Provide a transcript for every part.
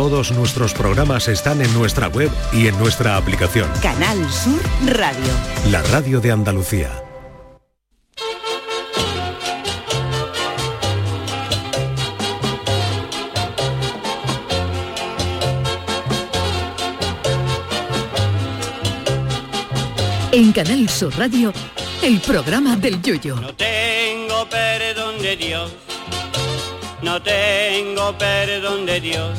Todos nuestros programas están en nuestra web y en nuestra aplicación. Canal Sur Radio. La radio de Andalucía. En Canal Sur Radio, el programa del Yoyo. No tengo perdón de Dios, no tengo perdón de Dios,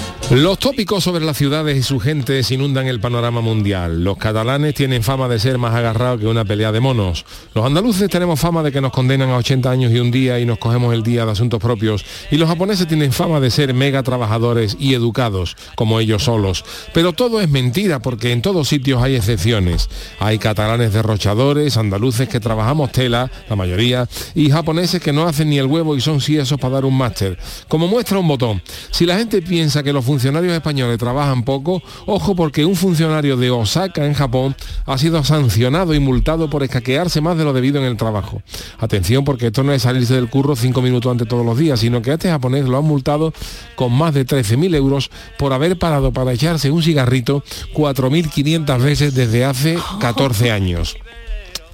Los tópicos sobre las ciudades y su gente inundan el panorama mundial. Los catalanes tienen fama de ser más agarrados que una pelea de monos. Los andaluces tenemos fama de que nos condenan a 80 años y un día y nos cogemos el día de asuntos propios. Y los japoneses tienen fama de ser mega trabajadores y educados, como ellos solos. Pero todo es mentira porque en todos sitios hay excepciones. Hay catalanes derrochadores, andaluces que trabajamos tela, la mayoría, y japoneses que no hacen ni el huevo y son siesos para dar un máster. Como muestra un botón, si la gente piensa que los funcionarios españoles trabajan poco, ojo porque un funcionario de Osaka en Japón ha sido sancionado y multado por escaquearse más de lo debido en el trabajo. Atención porque esto no es salirse del curro cinco minutos antes todos los días, sino que a este japonés lo han multado con más de 13.000 euros por haber parado para echarse un cigarrito 4.500 veces desde hace 14 años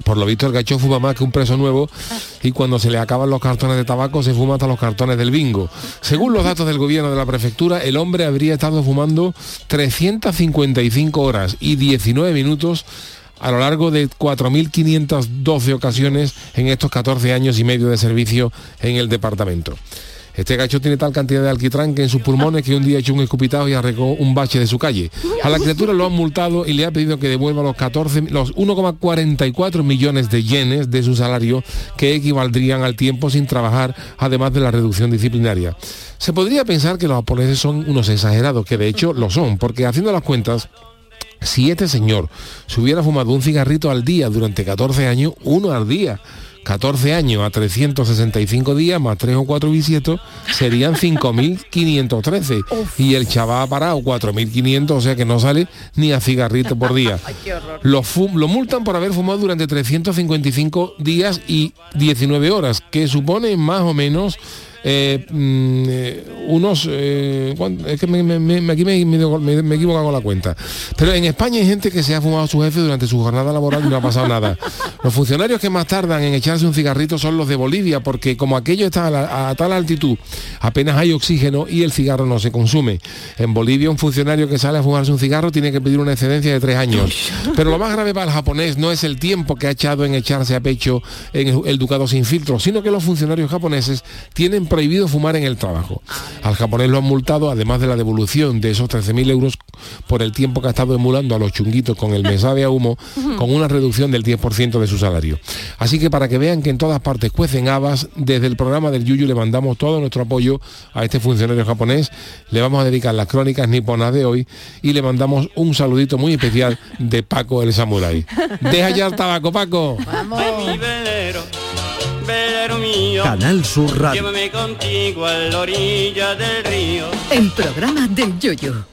por lo visto el gacho fuma más que un preso nuevo y cuando se le acaban los cartones de tabaco se fuma hasta los cartones del bingo. Según los datos del gobierno de la prefectura, el hombre habría estado fumando 355 horas y 19 minutos a lo largo de 4.512 ocasiones en estos 14 años y medio de servicio en el departamento. Este gacho tiene tal cantidad de alquitrán que en sus pulmones que un día echó un escupitajo y arregó un bache de su calle. A la criatura lo han multado y le ha pedido que devuelva los 14, los 1,44 millones de yenes de su salario que equivaldrían al tiempo sin trabajar, además de la reducción disciplinaria. Se podría pensar que los japoneses son unos exagerados, que de hecho lo son, porque haciendo las cuentas, si este señor se hubiera fumado un cigarrito al día durante 14 años, uno al día, 14 años a 365 días más 3 o 4 bisietos serían 5.513 y el chaval ha parado 4.500 o sea que no sale ni a cigarrito por día. Lo, lo multan por haber fumado durante 355 días y 19 horas que supone más o menos eh, mm, eh, unos eh, es que me, me, aquí me, me, he equivocado con la cuenta. Pero en España hay gente que se ha fumado a su jefe durante su jornada laboral y no ha pasado nada. Los funcionarios que más tardan en echarse un cigarrito son los de Bolivia porque como aquello está a, a tal altitud apenas hay oxígeno y el cigarro no se consume. En Bolivia un funcionario que sale a fumarse un cigarro tiene que pedir una excedencia de tres años. Pero lo más grave para el japonés no es el tiempo que ha echado en echarse a pecho en el ducado sin filtro sino que los funcionarios japoneses tienen prohibido fumar en el trabajo. Al japonés lo han multado, además de la devolución de esos 13.000 euros por el tiempo que ha estado emulando a los chunguitos con el mensaje a humo, con una reducción del 10% de su salario. Así que para que vean que en todas partes cuecen habas, desde el programa del Yuyu le mandamos todo nuestro apoyo a este funcionario japonés, le vamos a dedicar las crónicas niponas de hoy y le mandamos un saludito muy especial de Paco el Samurai. Deja ya el tabaco, Paco. Vamos. Velero mío. Canal Sur Radio. Llévame contigo a la orilla del río. El programa del Yoyo.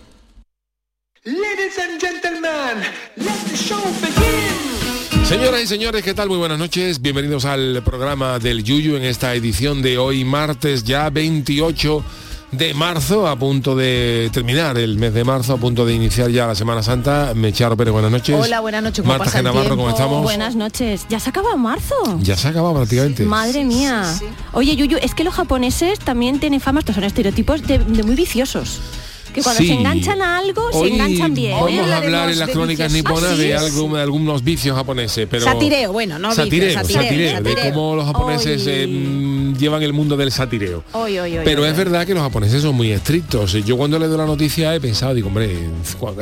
Ladies and gentlemen, let the show begin. Señoras y señores, ¿qué tal? Muy buenas noches. Bienvenidos al programa del Yuyu en esta edición de hoy, martes ya 28 de marzo, a punto de terminar el mes de marzo, a punto de iniciar ya la Semana Santa. Mecharo Pérez, buenas noches. Hola, buenas noches. ¿cómo Marta Genavarro? ¿cómo estamos? Buenas noches. ¿Ya se acaba marzo? Ya se ha acabado prácticamente. Madre mía. Oye, Yuyu, es que los japoneses también tienen fama, estos son estereotipos de, de muy viciosos. Que cuando Sí. se enganchan a algo, se enganchan bien. Vamos ¿eh? a hablar en las crónicas niponas ¿Ah, sí? de, algún- de algunos vicios japoneses, pero Satireo, bueno, no vicios, satireo, satireo, satireo, de satireo. cómo los japoneses eh, llevan el mundo del satireo. Oy, oy, oy, Pero oy, es oy. verdad que los japoneses son muy estrictos. Yo cuando le doy la noticia he pensado, digo, hombre,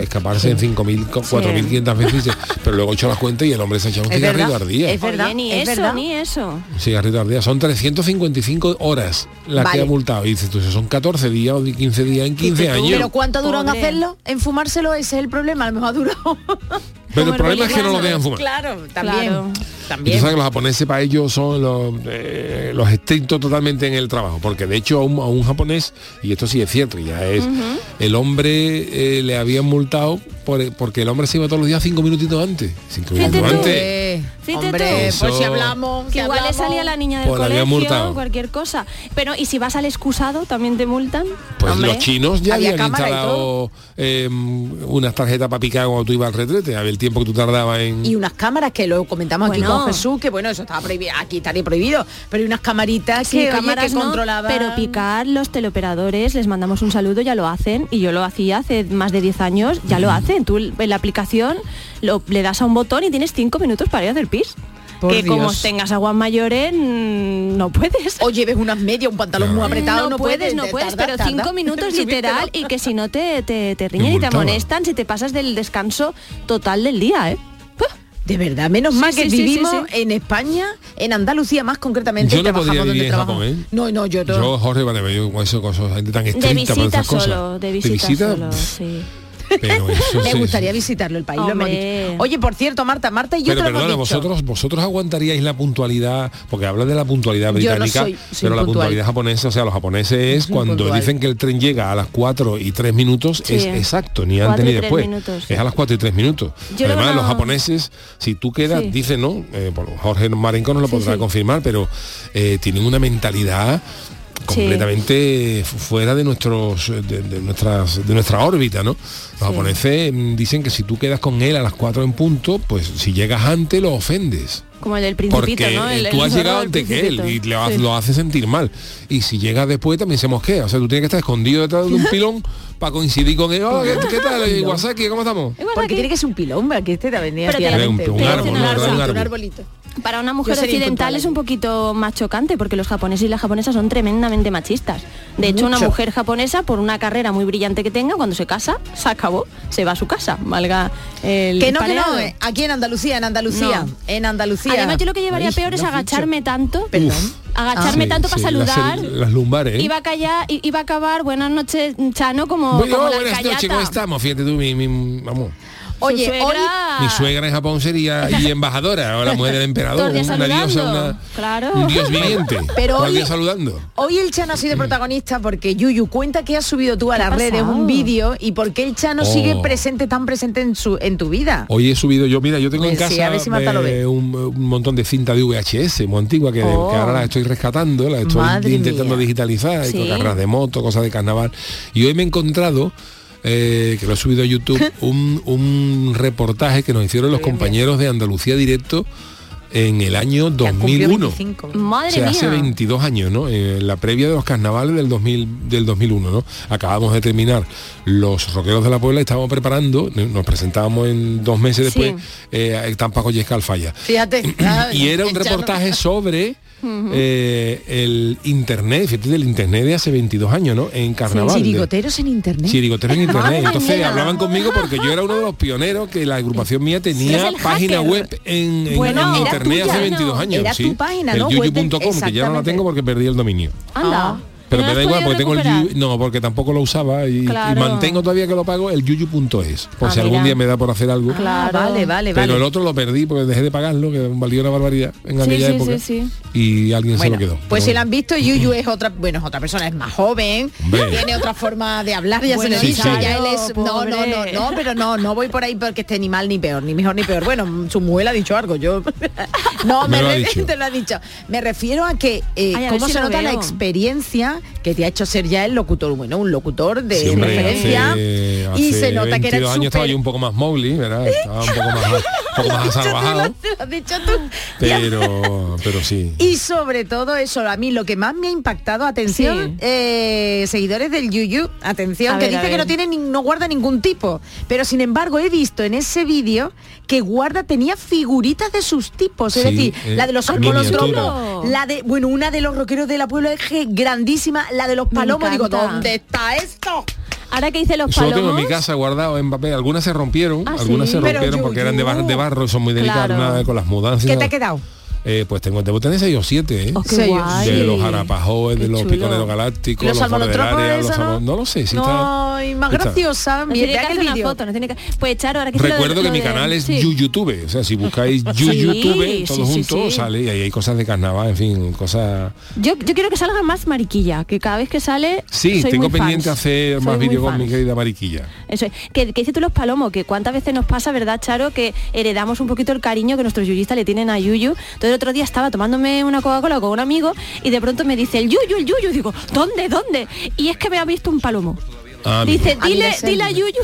escaparse en 5.000, co- 4.500 veces, pero luego he hecho las cuentas y el hombre se ha echado un Es cigarrillo verdad, al día. es verdad, Oye, ni es eso, verdad. ni eso. Un cigarrillo al día. Son 355 horas las Vale. que ha multado. Y dices, tú, son 14 días o 15 días en 15 años. Pero ¿cuánto duró en hacerlo? En fumárselo, ese es el problema, a lo mejor ha durado. Pero el problema es que no lo dejan fumar. Claro, también. También. sabes que los japoneses para ellos son los, eh, los estrictos totalmente en el trabajo, porque de hecho a un, a un japonés, y esto sí es cierto, ya es, el hombre eh, le habían multado por- porque el hombre se iba todos los días cinco minutitos antes. Cinco minutos antes. Eh, Fíjate hombre, tú. pues si Eso- hablamos, si Que igual le salía la niña del Pues colegio, multado. cualquier cosa. Pero, ¿y si vas al excusado también te multan? Pues Hombre. los chinos ya Había habían instalado eh, unas tarjetas para picar cuando tú ibas al retrete, a ver el tiempo que tú tardabas en... y unas cámaras que lo comentamos aquí con Jesús, que bueno, eso estaba prohibido, aquí estaría prohibido, pero hay unas camaritas Sí, que, oye, cámaras que no, controlaban. pero picar los teleoperadores, les mandamos un saludo, ya lo hacen, y yo lo hacía hace más de 10 años, ya lo hacen. Tú en la aplicación lo, le das a un botón y tienes 5 minutos para ir a hacer pis. Por que como tengas aguas mayores, mm, no puedes. O lleves unas medias, un pantalón muy apretado, no, no, puedes, no puedes, tarda, pero tarda. cinco minutos literal y que si no te, te, te riñen y te amonestan si te pasas del descanso total del día, ¿eh? De verdad, menos Sí, mal que sí, vivimos sí, sí. en España, en Andalucía más concretamente. Yo no trabajamos podría donde vivir en trabajamos. Japón, ¿eh? No, no, yo, no. Yo, Jorge, vale, yo con eso, con eso, gente tan De estricta para visita solo, de visita, solo, pff, sí. Pero eso Me gustaría visitarlo el país, lo hemos Hombre. dicho. Oye, por cierto, Marta, Marta y yo Pero te lo hemos perdona, dicho. vosotros, vosotros aguantaríais la puntualidad, porque hablas de la puntualidad Yo no británica, soy- soy pero la puntual. puntualidad japonesa, o sea, los japoneses es cuando puntual. dicen que el tren llega a las 4 y 3 minutos, Sí. es exacto, ni antes ni después. minutos. Es a las 4 y 3 minutos. Yo Además, no- los japoneses, si tú quedas, Sí. dicen, ¿no? Eh, por- Jorge Marenco nos lo Sí, podrá sí. confirmar, pero eh, tienen una mentalidad completamente fu- fuera de nuestros de, de nuestras de nuestra órbita no los japoneses mm, dicen que si tú quedas con él a las 4 en punto pues si llegas antes lo ofendes Como el del principito, porque ¿no? El- tú el has llegado antes que él y ha- Sí. lo hace sentir mal. Y si llegas después también se mosquea. O sea, tú tienes que estar escondido detrás de un pilón para coincidir con él. Oh, ¿qué, qué tal, Iwasaki? ¿Cómo estamos? Porque tiene que ser un pilón, que este te Pero aquí a la te- Un- un árbol. Para una mujer occidental es un poquito más chocante porque los japoneses y las japonesas son tremendamente machistas. De hecho, una mujer japonesa, por una carrera muy brillante que tenga, cuando se casa, se acabó, se va a su casa, valga el Que no, que no, pareado. eh, aquí en Andalucía, en Andalucía, No. en Andalucía. Además, yo lo que llevaría Ay, peor es agacharme tanto, Perdón. Agacharme Sí, tanto para sí, las- saludar. Las, lumbares. ¿eh? Iba a callar, iba a acabar, buenas noches, Chano, como, Bueno, como la buenas noches. ¿cómo estamos? Fíjate tú, mi, mi- vamos. Oye, suegra- hoy Mi suegra en Japón sería y embajadora o la mujer del emperador, una diosa, una, claro. un dios viviente. Pero hoy- día saludando. Hoy el Chano ha sido protagonista porque Yuyu cuenta que has subido tú a ¿Qué ha las redes un vídeo y por qué el Chano Oh. sigue presente, tan presente en su en tu vida. Hoy he subido yo, mira, yo tengo en sí, casa si eh, un, un montón de cinta de VHS muy antigua que, Oh. que ahora la estoy rescatando, la estoy Madre intentando mía. digitalizar, y Sí. con carreras de moto, cosas de carnaval. Y hoy me he encontrado, eh, que lo he subido a YouTube, un, un reportaje que nos hicieron los compañeros de Andalucía Directo en el año Que cumplió 2001. 25. Madre o sea, hace mía. 22 años, ¿no? En la previa de los carnavales del 2000, del 2001, ¿no? Acabamos de terminar los rockeros de la Puebla estábamos preparando, nos presentábamos en dos meses Sí. después, eh, el Tampa Falla. Fíjate. Y era un El reportaje sobre eh, el internet, fíjate, del internet de hace 22 años, ¿no? En carnaval. de- Chirigoteros en internet. Chirigoteros en internet. Entonces hablaban conmigo porque yo era uno de los pioneros que la agrupación mía tenía el página hacker. web en, en- Bueno, en era internet tuya, hace 22 ¿no? años. Era sí. tu página, el ¿no? yuyu.com, que ya no la tengo porque perdí el dominio. Anda. Ah. Pero ¿Y me no da igual porque tengo el yuyu, no, porque tampoco lo usaba y, y Claro. mantengo todavía que lo pago el yuyu.es, por Ah, si algún mira. día me da por hacer algo. Ah, Claro. vale, vale, Pero vale. el otro lo perdí porque dejé de pagarlo, que valía una barbaridad en Sí, aquella sí, época. sí, sí. Y alguien Bueno, se lo quedó. pues Pero si la han visto, Yuyu es otra, bueno, es otra persona, es más joven, Hombre. tiene otra forma de hablar, ya Bueno, se le sí, dice, sí. ya él es, no, no, no, no, pero no, no voy por ahí porque esté ni mal ni peor, ni mejor ni peor. Bueno, su mujer ha dicho algo, yo no Me me, lo ha dicho. te lo ha dicho. Me refiero a que eh, Ay, a ver cómo se lo nota la experiencia que te ha hecho ser ya el locutor, bueno, un locutor de Sí, hombre, referencia hace, y se nota que era 22 años estaba súper yo un poco más Mowgli, ¿verdad? Estaba un poco más, poco más asalvajado, Te lo has dicho tú. pero, pero sí. Y sobre todo eso, a mí lo que más me ha impactado, atención, eh, seguidores del Yuyu, atención, A que ver, dice que no tiene ni- no guarda ningún tipo. Pero sin embargo he visto en ese vídeo que guarda, tenía figuritas de sus tipos. Es Sí, decir, eh, la de los miniatura. alcolotropos, la de, bueno, una de los rockeros de la Puebla Eje, grandísima, la de los palomos, digo. ¿dónde está esto? Ahora que dice los Eso lo tengo en palomos, mi casa guardado en papel. Algunas se rompieron, Ah, algunas sí. se Pero rompieron porque eran de, bar- Yuyu. de barro, son muy delicadas Claro. nada, con las mudanzas. ¿Qué te ha quedado? Eh, pues tengo, debo tener seis o siete, ¿eh? Oh, de los arapajoes, de los piconeros galácticos, ¿Los los no? no lo sé si no, está. y más está. graciosa. Tiene que hacer una foto, tiene que... Pues Charo, ahora que de- Recuerdo que lo mi de- canal es sí. YouTube, o sea, si buscáis Sí, YouTube, todo sí, junto sí. sale y ahí hay cosas de carnaval, en fin, cosas. Yo, yo quiero que salga más mariquilla, que cada vez que sale Sí, soy tengo muy pendiente fans. hacer Soy más vídeos con mi querida Mariquilla. Eso es. Que, que dices tú los palomos, que cuántas veces nos pasa, ¿verdad, Charo? Que heredamos un poquito el cariño que nuestros yuyistas le tienen a Yuyu. Entonces el otro día estaba tomándome una Coca-Cola con un amigo y de pronto me dice, el Yuyu, el Yuyu. Digo, ¿dónde, dónde? Y es que me ha visto un palomo. Ah, Dice, dile, dile a Yuyu,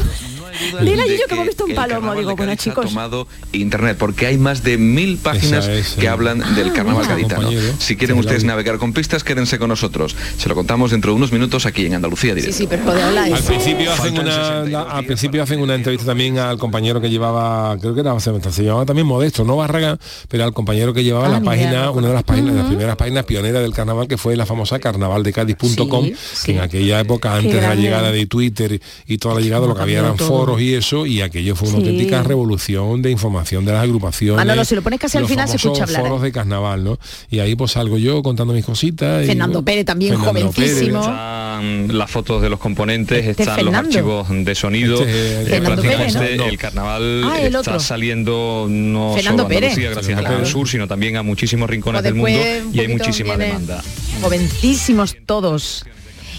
dile a de Yuyu que hemos visto un palomo. Digo, bueno ha chicos, tomado internet porque hay más de mil páginas es, que eh. hablan del carnaval mira. gaditano. Si quieren sí, ustedes navegar con pistas, quédense con nosotros. Se lo contamos dentro de unos minutos aquí en Andalucía Sí, Directo. sí, pero de hablar Al principio hacen una 62 la- al principio hacen una entrevista también al compañero que llevaba, creo que era se, se llamaba también Modesto, no Barraga, pero al compañero que llevaba Ah, la página, una de las páginas, las primeras páginas pioneras del carnaval que fue la famosa carnavaldecadiz.com, Sí, que sí. en aquella época antes de la llegada de Twitter y toda la llegada lo que había eran todo. Foros y eso y aquello fue una Sí. auténtica revolución de información de las agrupaciones. Manolo, si lo pones casi al final se escucha hablar, foros ¿eh? de carnaval, ¿no? Y ahí pues salgo yo contando mis cositas. y, Fernando bueno, Pérez también, Fernando jovencísimo. Pérez. Están las fotos de los componentes, Este están Fernando. los archivos de sonido. Este es Eh, Fernando prácticamente Pérez, ¿no? el carnaval Ah, el está saliendo no Fernando solo a Andalucía Pérez. gracias Fernando a Canal Pérez. Sur, sino también a muchísimos rincones O del mundo y hay muchísima demanda. Jovencísimos todos.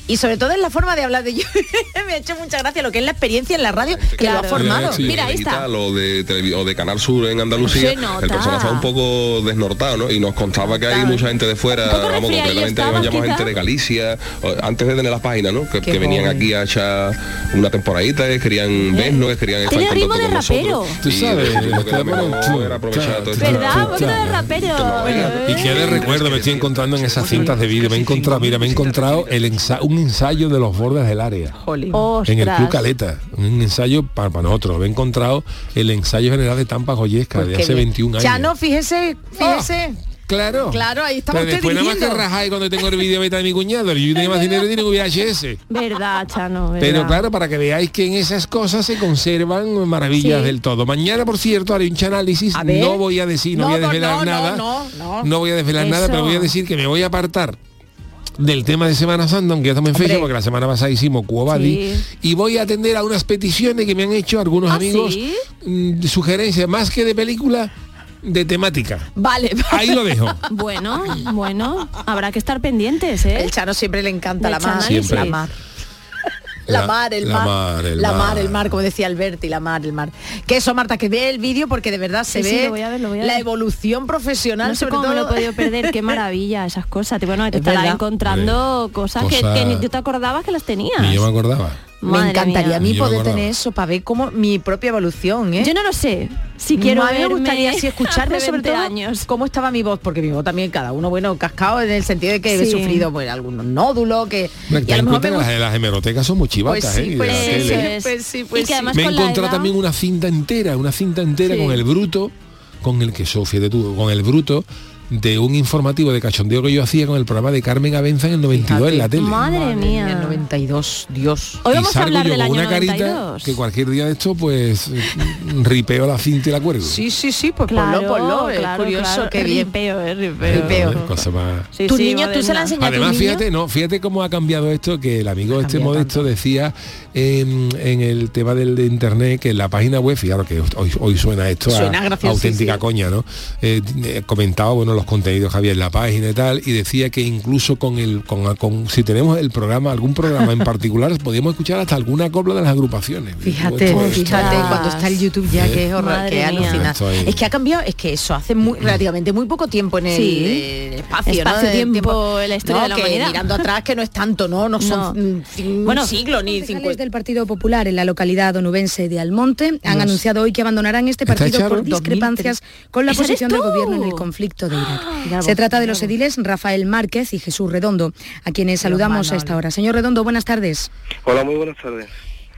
Y sobre todo en la forma de hablar de yo. me ha hecho mucha gracia lo que es la experiencia en la radio que lo ha Claro. formado. Sí. Mira, ahí está. o de, o de Canal Sur en Andalucía, el personaje un poco desnortado, ¿no? Y nos contaba que hay Claro. mucha gente de fuera, vamos, estaba, llamamos gente de Galicia, antes de tener las páginas, ¿no? Que, que venían aquí a echar una temporadita, que querían vernos, que querían estar Tiene en ritmo de con rapero. Tú Y sabes, Claro. rapero. Y qué de recuerdo me estoy encontrando en esas cintas de vídeo. Me he encontrado, mira, me he encontrado el ensa- un ensayo de los bordes del área. Jolín. En el. Club Caleta, un ensayo para, para nosotros. He encontrado el ensayo general de Tampa Goyesca Pues de hace bien. 21 años. Ya no, fíjese, fíjese. Claro. Claro, ahí estaba Pero después nada más que rajáis cuando tengo el vídeo beta de mi cuñado. Yo tenía más dinero y tiene VHS. Verdad, Chano. Pero claro, para que veáis que en esas cosas se conservan maravillas Sí. del todo. Mañana, por cierto, haré un análisis. No voy a decir, no, No, voy a no, desvelar no, no, nada. no, no. voy a desvelar nada, pero voy a decir que me voy a apartar del tema de Semana Santa, aunque ya estamos en fecha, porque la semana pasada hicimos Cuobadi, Sí. y voy a atender a unas peticiones que me han hecho algunos ¿Ah, amigos, sí? mm, sugerencias más que de película, de temática. Vale. Ahí lo dejo. Bueno, bueno, habrá que estar pendientes, ¿eh? El Chano siempre le encanta la mar. Chanálisis. La mar. La, La- mar, el la mar, mar, el la mar, mar. el mar, como decía Alberti, la mar, el mar. Que eso, Marta, que ve el vídeo porque de verdad se Sí, sí, ve lo voy a ver, lo voy a la ver. evolución profesional, No sé sobre cómo me todo. lo he podido perder, qué maravilla esas cosas. Te- Bueno, te Es estarás encontrando cosas, que, Cosas- que ni tú te acordabas que las tenías. Ni yo me acordaba. Me encantaría a mí Yo poder tener eso para ver cómo mi propia evolución, ¿eh? Yo no lo sé. Si quiero a mí me gustaría así escucharme sobre 20 todo años. cómo estaba mi voz, porque mi voz también cada uno, bueno, cascado en el sentido de que he sufrido pues algunos nódulos que Me y a lo mejor me que las, hemerotecas son muy Pues sí, ¿eh? Pues sí, tele. Pues sí, pues y que sí. además Me encontrado edad- también una cinta entera, una cinta entera Sí. con el bruto, con el que Sofía de tú, con el bruto de un informativo de cachondeo que yo hacía con el programa de Carmen Abenza en el 92 en la tele. Madre mía. En el 92, Dios. Hoy y vamos a salgo hablar yo del con año una carita 92. que cualquier día de esto pues eh, ripeo la cinta y la cuelgo. Sí, sí, sí, pues Claro, ponlo, ponlo, es claro, curioso, claro. qué bien. Ripeo, eh, ripeo. Ripeo. Joder, cosa más- Sí, tu sí, niño, tú se la moderna. enseñas a tu Además, niño. fíjate, no, fíjate cómo ha cambiado esto, que el amigo este modesto decía en, en el tema del de internet que en la página web, fijaros que hoy, hoy suena esto Suena a, graciosísimo. auténtica coña, ¿no? Eh, eh, comentaba, bueno, los contenidos que había en la página y tal, y decía que incluso con el, con, con- si tenemos el programa, algún programa en particular, podíamos escuchar hasta alguna copla de las agrupaciones. Fíjate, Esto- esto- fíjate, cuando está el YouTube ya que es horror, Madre que es que ha cambiado, es que eso hace muy relativamente muy poco tiempo en el Sí. eh, espacio, ¿no? Espacio-tiempo Del en la historia No, de la que humanidad. mirando atrás que no es tanto, ¿no? No son mm, cin- Bueno, siglo ni Concejales 50. del Partido Popular en la localidad onubense de Almonte han Dios. anunciado hoy que abandonarán este ¿Está partido por discrepancias con la ¿Ese eres posición del gobierno en el conflicto de Irak. Bravo, Se trata de los ediles Rafael Márquez y Jesús Redondo, a quienes saludamos a esta hora. Señor Redondo, buenas tardes. Hola, muy buenas tardes.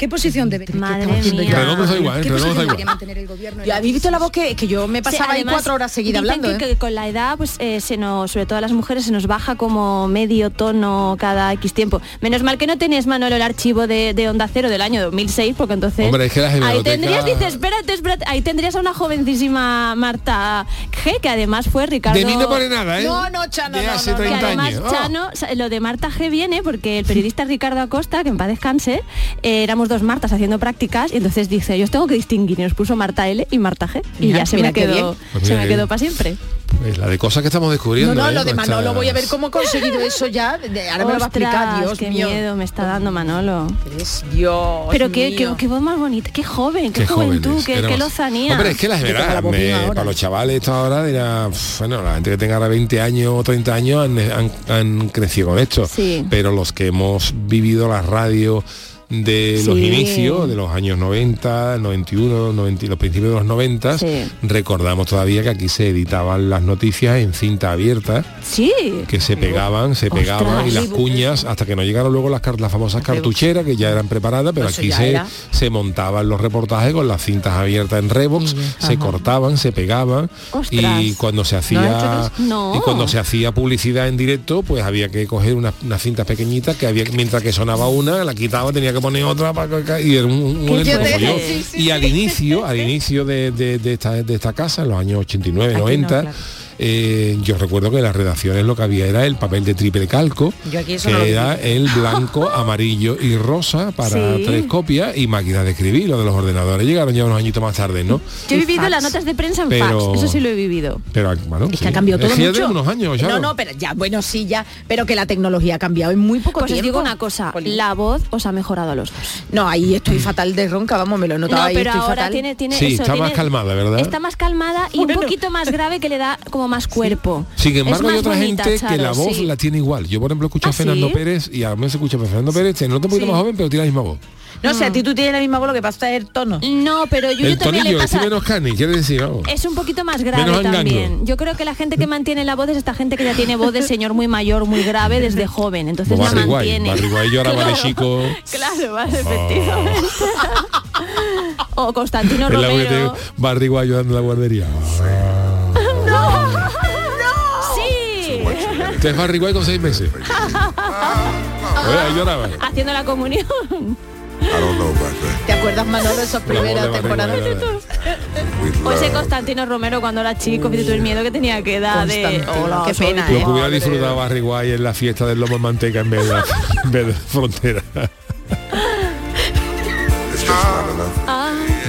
¿Qué posición debe ¿qué Madre mía. Redondo está igual, ¿eh? ¿Qué Redondo posición está debería igual. mantener el gobierno? en Yo la habéis visto la voz que, que yo me Sí, pasaba ahí además, cuatro horas seguidas hablando. que, ¿eh? que con la edad, pues eh, se nos, sobre todo a las mujeres, se nos baja como medio tono cada X tiempo. Menos mal que no tenés, Manolo, el archivo de, de Onda Cero del año 2006, porque entonces... Hombre, es que la ahí tendrías, dices, espérate, espérate, ahí tendrías a una jovencísima Marta G, que además fue Ricardo... De mí no pone nada, ¿eh? No, no, Chano, De no, hace no, no. que 30 además años. Oh. Chano, lo de Marta G viene porque el periodista Ricardo Acosta, que en paz descanse, eh, éramos dos Martas haciendo prácticas y entonces dice, yo os tengo que distinguir y nos puso Marta L y Marta G y Mira, ya se me quedó. Pues se me quedó para siempre. Pues la de cosas que estamos descubriendo. No, no, ¿eh? lo de Manolo, estas- voy a ver cómo he conseguido eso ya. de- ahora me lo va a explicar, Ostras, Dios qué mío. miedo me está dando Manolo. Es Dios Pero qué, qué, qué voz más bonita, qué joven, qué, Qué juventud, qué, qué lozanía. Hombre, es que las verás, para los chavales esto ahora dirá, "Uf, bueno, la gente que tenga ahora 20 años o 30 años han, han- han crecido con esto. Sí. Pero los que hemos vivido la radio de los inicios, de los años 90, 91, 90, y los principios de los 90, Sí. recordamos todavía que aquí se editaban las noticias en cinta abierta, Sí. que se pegaban, se pegaban y las cuñas, hasta que no llegaron luego las, las famosas cartucheras que ya eran preparadas, pero Eso aquí se, era. se montaban los reportajes con las cintas abiertas en Revox, se cortaban, se pegaban Ostras. y cuando se ¿No hacía? No. y cuando se hacía publicidad en directo, pues había que coger unas unas cintas pequeñitas que había mientras que sonaba una, la quitaba, tenía que poner otra para y era un, un follón. Sí, sí, y al inicio, al inicio de, de- de esta, de esta casa, en los años 89, Aquí no, 90, claro. Eh, yo recuerdo que en las redacciones lo que había era el papel de triple calco, que no era el blanco, amarillo y rosa para Sí. tres copias y máquinas de escribir. Lo de los ordenadores llegaron ya unos añitos más tarde, ¿no? Yo he vivido fax. las notas de prensa en Pero- fax, eso sí lo he vivido. Pero bueno, Es que sí. ha cambiado todo Es mucho. de unos años, ya. No, no, pero ya, bueno, sí, ya. Pero que la tecnología ha cambiado en muy poco Pues os tiempo. digo una cosa, la voz os ha mejorado a los dos. No, ahí estoy fatal de ronca, vamos, me lo he notado No, ahí, pero estoy ahora fatal. tiene, tiene Sí, eso, está tiene- más calmada, ¿verdad? Está más calmada y Bueno. un poquito más grave que le da como más cuerpo. Sin embargo, hay otra bonita, gente que la voz sí. la tiene igual. Yo, por ejemplo, escucho a ¿Ah, Fernando sí? Pérez y a mí se escucha a Fernando Pérez, tiene un poquito Sí. más joven, pero tiene la misma voz. No sé, a ti tú tienes la misma voz, lo que pasa es el tono. No, pero Yuyu el también tonillo, le pasa... menos carne, quiere decir, vamos. Es un poquito más grave Menos también. Yo creo que la gente que mantiene la voz es esta gente que ya tiene voz de señor muy mayor, muy grave desde joven. Entonces Como la Barry mantiene. Barry White lloraba de Claro. chico. Claro, vale, efectivamente. o Constantino Romero. te Barry en la guardería. Este es Barry White con seis meses. Oye, ahí lloraba. Haciendo la comunión. ¿Te acuerdas, Manolo, de esas primeras temporadas? Ese Constantino Romero cuando era chico, fíjate tú el miedo que tenía que dar de... Hola, qué pena, Lo que hubiera madre. disfrutado Barry White en la fiesta del lomo en manteca en vez de, en vez de frontera.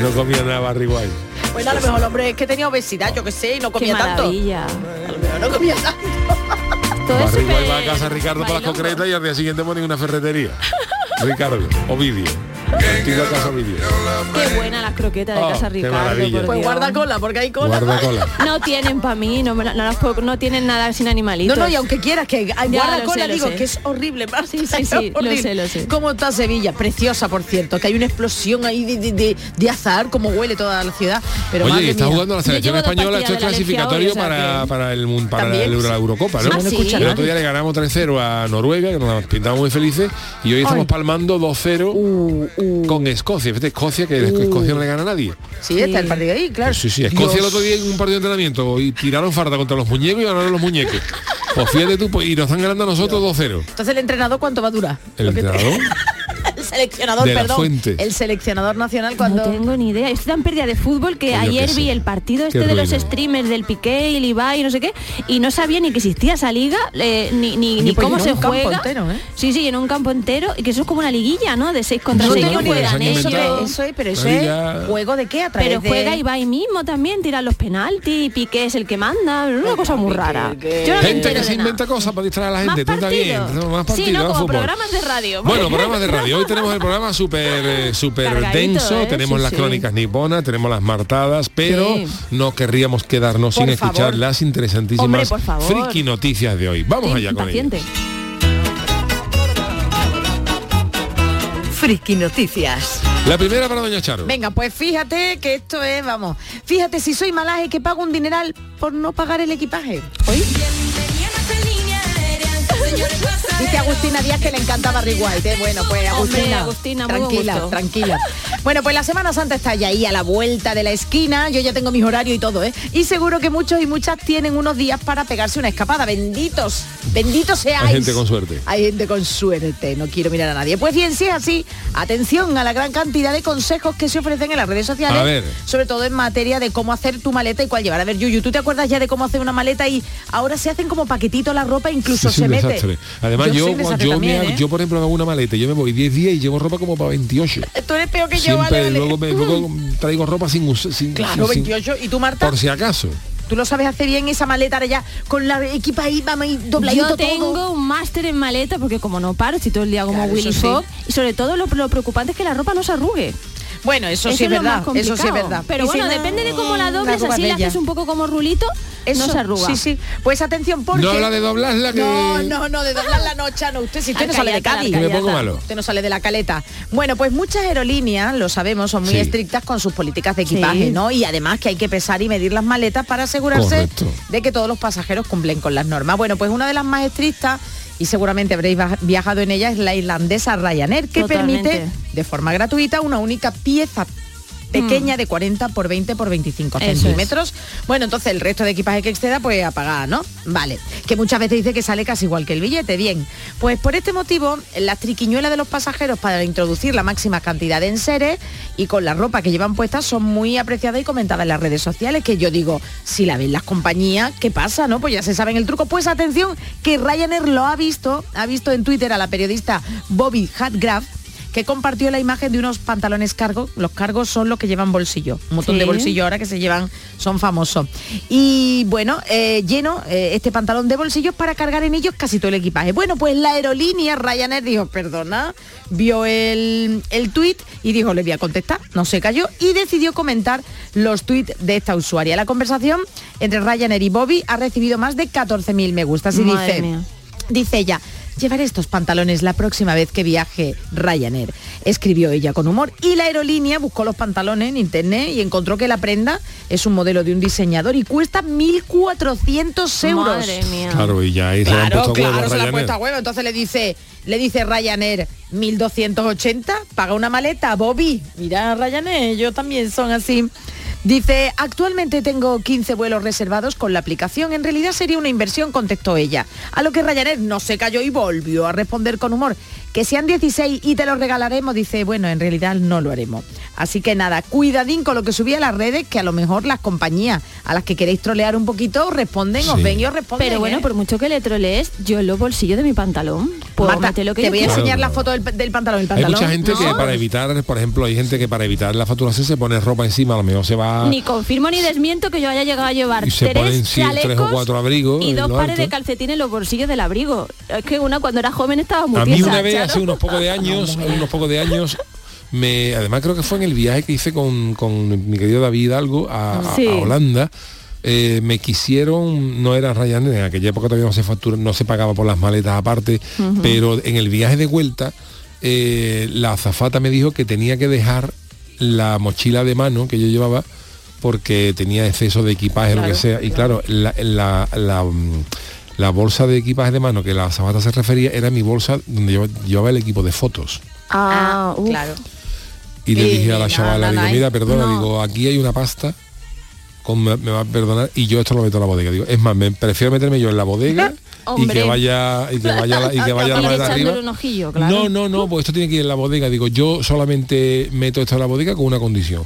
No comía nada Barry White. Bueno, a lo mejor el hombre es que tenía obesidad, yo qué sé, y no qué comía tanto. maravilla. A lo mejor no comía tanto. Todo va a casa Ricardo por las concretas y al día siguiente pone una ferretería. Ricardo, Ovidio. Qué buena las croquetas de Oh, casa qué Ricardo. Pues Dios. guarda cola, porque hay cola. Guarda cola. No tienen para mí, no, no, las puedo- no tienen nada sin animalitos. No, no, y aunque quieras que Ya, guarda cola, sé, digo que es horrible. Sí, sí, es sí, lo sé, lo sé. ¿Cómo está Sevilla? Preciosa, por cierto, que hay una explosión ahí de, de, de- de azar, como huele toda la ciudad. Pero Oye, está mía. jugando la selección española, esto es clasificatorio Alergia hoy, o sea para, para, el, para También, el- sí. la Eurocopa, ¿no? Ah, sí. El otro día le ganamos 3-0 a Noruega, que nos pintamos muy felices, y hoy estamos palmando 2-0 Uh, con Escocia. Fíjate, Escocia, que Escocia no le gana a nadie. Sí, está el partido ahí, claro. Sí, sí, Escocia el otro día en un partido de entrenamiento y tiraron farda contra los muñecos y ganaron los muñecos. Pues fíjate tú, pues, y nos están ganando a nosotros 2-0. Entonces el entrenador cuánto va a durar? El entrenador, seleccionador, De la perdón, Fuente. el seleccionador nacional cuando No tengo ni idea. Estoy tan perdida de fútbol que Pues yo ayer vi el partido Qué este de los streamers del Piqué y el Ibai y no sé qué y no sabía ni que existía esa liga eh, ni, ni, pues cómo en se un campo juega. entero, ¿eh? Sí, sí, en un campo entero y que eso es como una liguilla, ¿no? De 6 contra no 6 tengo que ni idea. juegan Eso, eso es, pero eso es juego de qué a través Pero de- juega Ibai mismo también, tira los penaltis, Piqué es el que manda, una cosa muy rara. Yo no me Gente que se inventa cosas para distraer a la Más gente. Tú. Más partidos, sí, no, como programas de radio. Bueno, programas de radio. Hoy tenemos el programa súper eh, súper denso, ¿eh? tenemos Sí, las sí. crónicas niponas, tenemos las martadas, pero Sí. no querríamos quedarnos Por sin escuchar las interesantísimas Hombre, por favor. friki noticias de hoy. Vamos allá con ello. impaciente. Friki Noticias. La primera para Doña Charo. Venga, pues fíjate que esto es, vamos, fíjate si soy malaje que pago un dineral por no pagar el equipaje. ¿Oí? Dice Agustina Díaz que le encanta Barry White, ¿eh? Bueno, pues Hombre, Agustina, muy buen tranquila, tranquila. Bueno, pues la Semana Santa está ya ahí a la vuelta de la esquina, yo ya tengo mis horarios y todo, ¿eh? Y seguro que muchos y muchas tienen unos días para pegarse una escapada, benditos, benditos seáis. Hay gente con suerte. Hay gente con suerte, no quiero mirar a nadie. Pues bien, si es así, atención a la gran cantidad de consejos que se ofrecen en las redes sociales, A ver. sobre todo en materia de cómo hacer tu maleta y cuál llevar. A ver, Yuyu, ¿tú te acuerdas ya de cómo hacer una maleta y ahora se hacen como paquetitos la ropa, incluso Sí, sí, se mete? desastre. Además, yo, yo, me también, ¿eh? yo, por ejemplo, me hago una maleta, yo me voy 10 días y llevo ropa como para 28. Tú eres peor que yo, Siempre, vale, vale. luego, me- luego traigo ropa sin usar. Sin, Claro, sin- 28. ¿Y tú, Marta? por si acaso. Tú lo sabes hacer bien esa maleta ahora ya con la equipa ahí, vamos ahí dobladito Yo tengo todo. un máster en maleta porque como no paro, estoy todo el día como Claro, Willy sí. Fogg y sobre todo lo, lo preocupante es que la ropa no se arrugue. Bueno, eso, Eso sí es verdad, eso sí es verdad. Pero si bueno, no, depende de cómo la dobles, así la haces un poco como rulito, Eso, no se arruga. Sí, sí. Pues atención, porque... No habla de doblarla que... No, no, no, de doblar la noche, no. Usted, si usted no sale de Cádiz. Me pongo malo. Usted no sale de la caleta. Bueno, pues muchas aerolíneas, lo sabemos, son muy Sí. estrictas con sus políticas de equipaje, Sí. ¿no? Y además que hay que pesar y medir las maletas para asegurarse Correcto. de que todos los pasajeros cumplen con las normas. Bueno, pues una de las más estrictas y seguramente habréis viajado en ella es la irlandesa Ryanair que Totalmente. permite de forma gratuita una única pieza pequeña de 40 por 20 por 25 Eso es. centímetros. Bueno, entonces el resto de equipaje que exceda, pues a pagar, ¿no? Vale. Que muchas veces dice que sale casi igual que el billete. Bien. Pues por este motivo, las triquiñuelas de los pasajeros para introducir la máxima cantidad de enseres y con la ropa que llevan puestas son muy apreciadas y comentadas en las redes sociales. Que yo digo, si la ven las compañías, ¿qué pasa? ¿No? Pues ya se saben el truco. Pues atención, que Ryanair lo ha visto, ha visto en Twitter a la periodista Bobby Hatgraf que compartió la imagen de unos pantalones cargo. Los cargos son los que llevan bolsillo. Un montón Sí. de bolsillo ahora que se llevan, son famosos. Y bueno, eh, lleno eh, este pantalón de bolsillos para cargar en ellos casi todo el equipaje. Bueno, pues la aerolínea Ryanair dijo, perdona, vio el, el tuit y dijo, le voy a contestar. No se cayó y decidió comentar los tuits de esta usuaria. La conversación entre Ryanair y Bobby ha recibido más de 14.000 me gustas y Madre dice... mía. Dice ella, llevaré estos pantalones la próxima vez que viaje Ryanair, escribió ella con humor. Y la aerolínea buscó los pantalones en internet y encontró que la prenda es un modelo de un diseñador y cuesta 1.400 euros. Madre mía. Claro, y ya ahí se le han Claro, puesto huevos claro, a se la ha Ryanair. puesto a huevo. Entonces le dice, le dice Ryanair 1280, paga una maleta, Bobby. Mira, Ryanair, yo también son así. Dice, actualmente tengo 15 vuelos reservados con la aplicación. En realidad sería una inversión, contestó ella. A lo que Ryanair no se cayó y volvió a responder con humor. Que sean 16 y te los regalaremos, dice, bueno, en realidad no lo haremos. Así que nada, cuidadín con lo que subí a las redes, que a lo mejor las compañías a las que queréis trolear un poquito os responden, os Sí. ven y os responden. Pero bueno, ¿eh? por mucho que le trolees, yo en los bolsillos de mi pantalón puedo Marta, lo que te voy a enseñar la foto del, del pantalón. El Hay mucha gente que para evitar, por ejemplo, hay gente que para evitar la facturación se pone ropa encima, a lo mejor se va... Ni confirmo ni desmiento que yo haya llegado a llevar Y se tres ponen, sí, tres o cuatro abrigos y dos pares alto. de calcetines en los bolsillos del abrigo. Es que una cuando era joven estaba muy A mí tiesa, una vez, Charo. Hace unos pocos de años, unos pocos de años, me, además creo que fue en el viaje que hice con, con mi querido David Hidalgo a, a- Sí. a Holanda, eh, me quisieron, no era Ryanair, en aquella época todavía no se factura, no se pagaba por las maletas aparte, pero en el viaje de vuelta, eh, la azafata me dijo que tenía que dejar la mochila de mano que yo llevaba porque tenía exceso de equipaje, lo que sea. Y claro, la, la- la, mm, la bolsa de equipaje de mano que la azafata se refería era mi bolsa donde yo llevaba el equipo de fotos. Ah, uf. claro. Y le dije a la chavala, digo, mira, perdona, no. digo, aquí hay una pasta, con, me, me va a perdonar, y yo esto lo meto en la bodega. Digo, es más, me prefiero meterme yo en la bodega y que vaya y que vaya la- y que vaya la Ir mano de arriba. un ojillo, claro. No, no, no, pues esto tiene que ir en la bodega. Digo, yo solamente meto esto en la bodega con una condición.